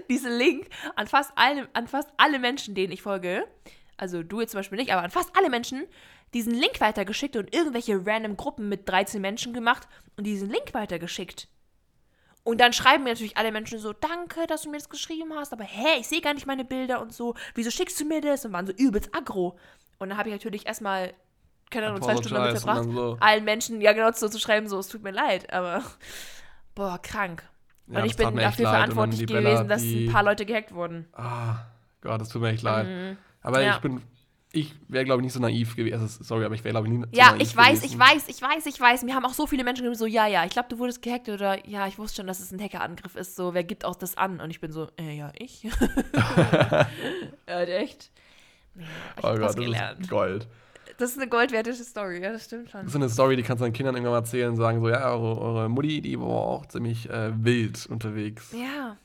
diesen Link an fast alle, an fast alle Menschen, denen ich folge, also du jetzt zum Beispiel nicht, aber an fast alle Menschen, diesen Link weitergeschickt und irgendwelche random Gruppen mit 13 Menschen gemacht und diesen Link weitergeschickt. Und dann schreiben mir natürlich alle Menschen so, danke, dass du mir das geschrieben hast, aber hä, ich sehe gar nicht meine Bilder und so, wieso schickst du mir das? Und waren so übelst aggro. Und dann habe ich natürlich erstmal, keine Ahnung, zwei Stunden damit verbracht, so. allen Menschen ja genau so zu schreiben, so, es tut mir leid, aber boah, krank. Ja, und ich bin dafür verantwortlich gewesen, Bella, dass die- ein paar Leute gehackt wurden. Ah, Gott, das tut mir echt leid. Aber Ja. ich bin, ich wäre, glaube ich, nicht so naiv gewesen. Also, sorry, aber ich wäre, glaube ich, nie so Ja, naiv ich weiß, gewesen. ich weiß, ich weiß, ich weiß. Mir haben auch so viele Menschen geschrieben, so, ja, ja, ich glaube, du wurdest gehackt oder ja, ich wusste schon, dass es ein Hackerangriff ist. So, wer gibt auch das an? Und ich bin so, äh, ja, ich. ja, echt. Ja, ich Oh Gott, das gelernt. ist Gold. Das ist eine goldwertige Story, ja, das stimmt schon. Das ist eine Story, die kannst du deinen Kindern irgendwann mal erzählen und sagen so, ja, eure, eure Mutti, die war auch ziemlich äh, wild unterwegs. Ja.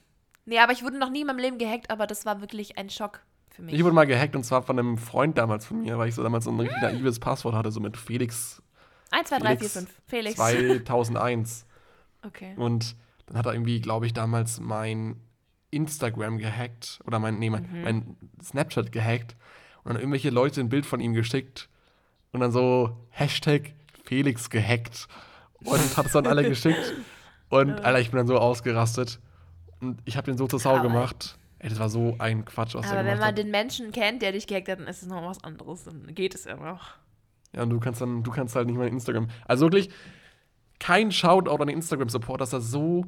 Nee, aber ich wurde noch nie in meinem Leben gehackt, aber das war wirklich ein Schock für mich. Ich wurde mal gehackt und zwar von einem Freund damals von mir, weil ich so damals so ein richtig naives Passwort hatte, so mit Felix 1, 2, 3, 4, Felix 5. Felix. 2001. Okay. Und dann hat er irgendwie, glaube ich, damals mein Instagram gehackt oder mein, nee, mein, Mhm. mein Snapchat gehackt und dann irgendwelche Leute ein Bild von ihm geschickt und dann so Hashtag Felix gehackt und hat es dann alle geschickt und Alter, ich bin dann so ausgerastet und ich habe den so zur Sau gemacht. Ey, das war so ein Quatsch, was Aber wenn man hat. den Menschen kennt, der dich gehackt hat, dann ist es noch was anderes. Dann geht es ja noch. Ja, und du kannst dann, du kannst halt nicht mal Instagram. Also wirklich kein Shoutout an den Instagram-Support, dass das so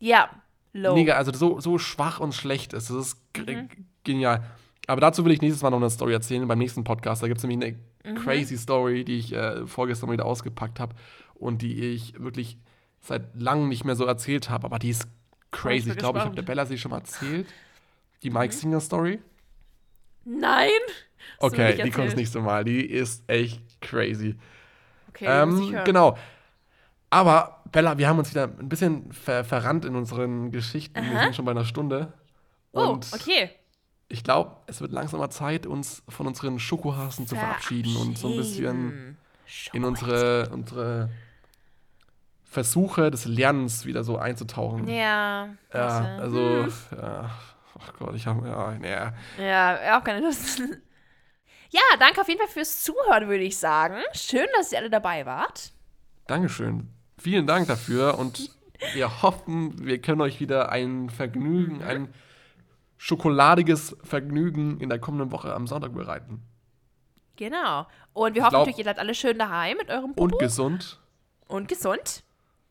Ja, low. Mega, also so, so schwach und schlecht ist. Das ist Mhm. genial. Aber dazu will ich nächstes Mal noch eine Story erzählen, beim nächsten Podcast. Da gibt es nämlich eine Mhm. crazy Story, die ich äh, vorgestern wieder ausgepackt habe und die ich wirklich seit langem nicht mehr so erzählt habe. Aber die ist crazy. ich glaube, ich habe der Bella sie schon mal erzählt. Die Mike Singer Story. Nein? Okay, die kommt das nächste Mal. Die ist echt crazy. Okay, Ähm, genau. Aber, Bella, wir haben uns wieder ein bisschen ver verrannt in unseren Geschichten. Wir Aha. sind schon bei einer Stunde. Oh, Und okay. ich glaube, es wird langsam mal Zeit, uns von unseren Schokohasen zu verabschieden und so ein bisschen in unsere, unsere Versuche des Lernens wieder so einzutauchen. Ja. Ja, also, Hm. ja, ach Gott, ich habe, ja, naja. Ja, auch keine Lust. Ja, danke auf jeden Fall fürs Zuhören, würde ich sagen. Schön, dass ihr alle dabei wart. Dankeschön. Vielen Dank dafür und wir hoffen, wir können euch wieder ein Vergnügen, ein schokoladiges Vergnügen in der kommenden Woche am Sonntag bereiten. Genau. Und wir hoffen glaub- natürlich, ihr bleibt alle schön daheim mit eurem Und Popo gesund und gesund.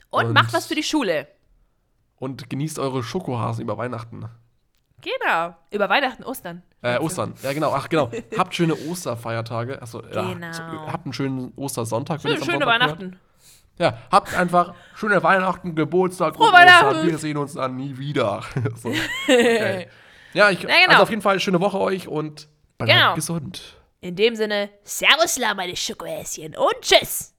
Und, Und- macht was für die Schule. und genießt eure Schokohasen über Weihnachten. Genau. Über Weihnachten, Ostern. Äh, Ostern. Ja, genau. Ach, genau. Habt schöne Osterfeiertage. Achso, ja. Genau. So, habt einen schönen Ostersonntag. schöne hört. Weihnachten. Ja, habt einfach schöne Weihnachten, Geburtstag Frohe. Weihnachten. Wir sehen uns dann nie wieder. so. okay. Ja, ich, Ja, genau. also auf jeden Fall schöne Woche euch und bleibt Genau. gesund. In dem Sinne, Servus, la, meine Schokohäschen und tschüss.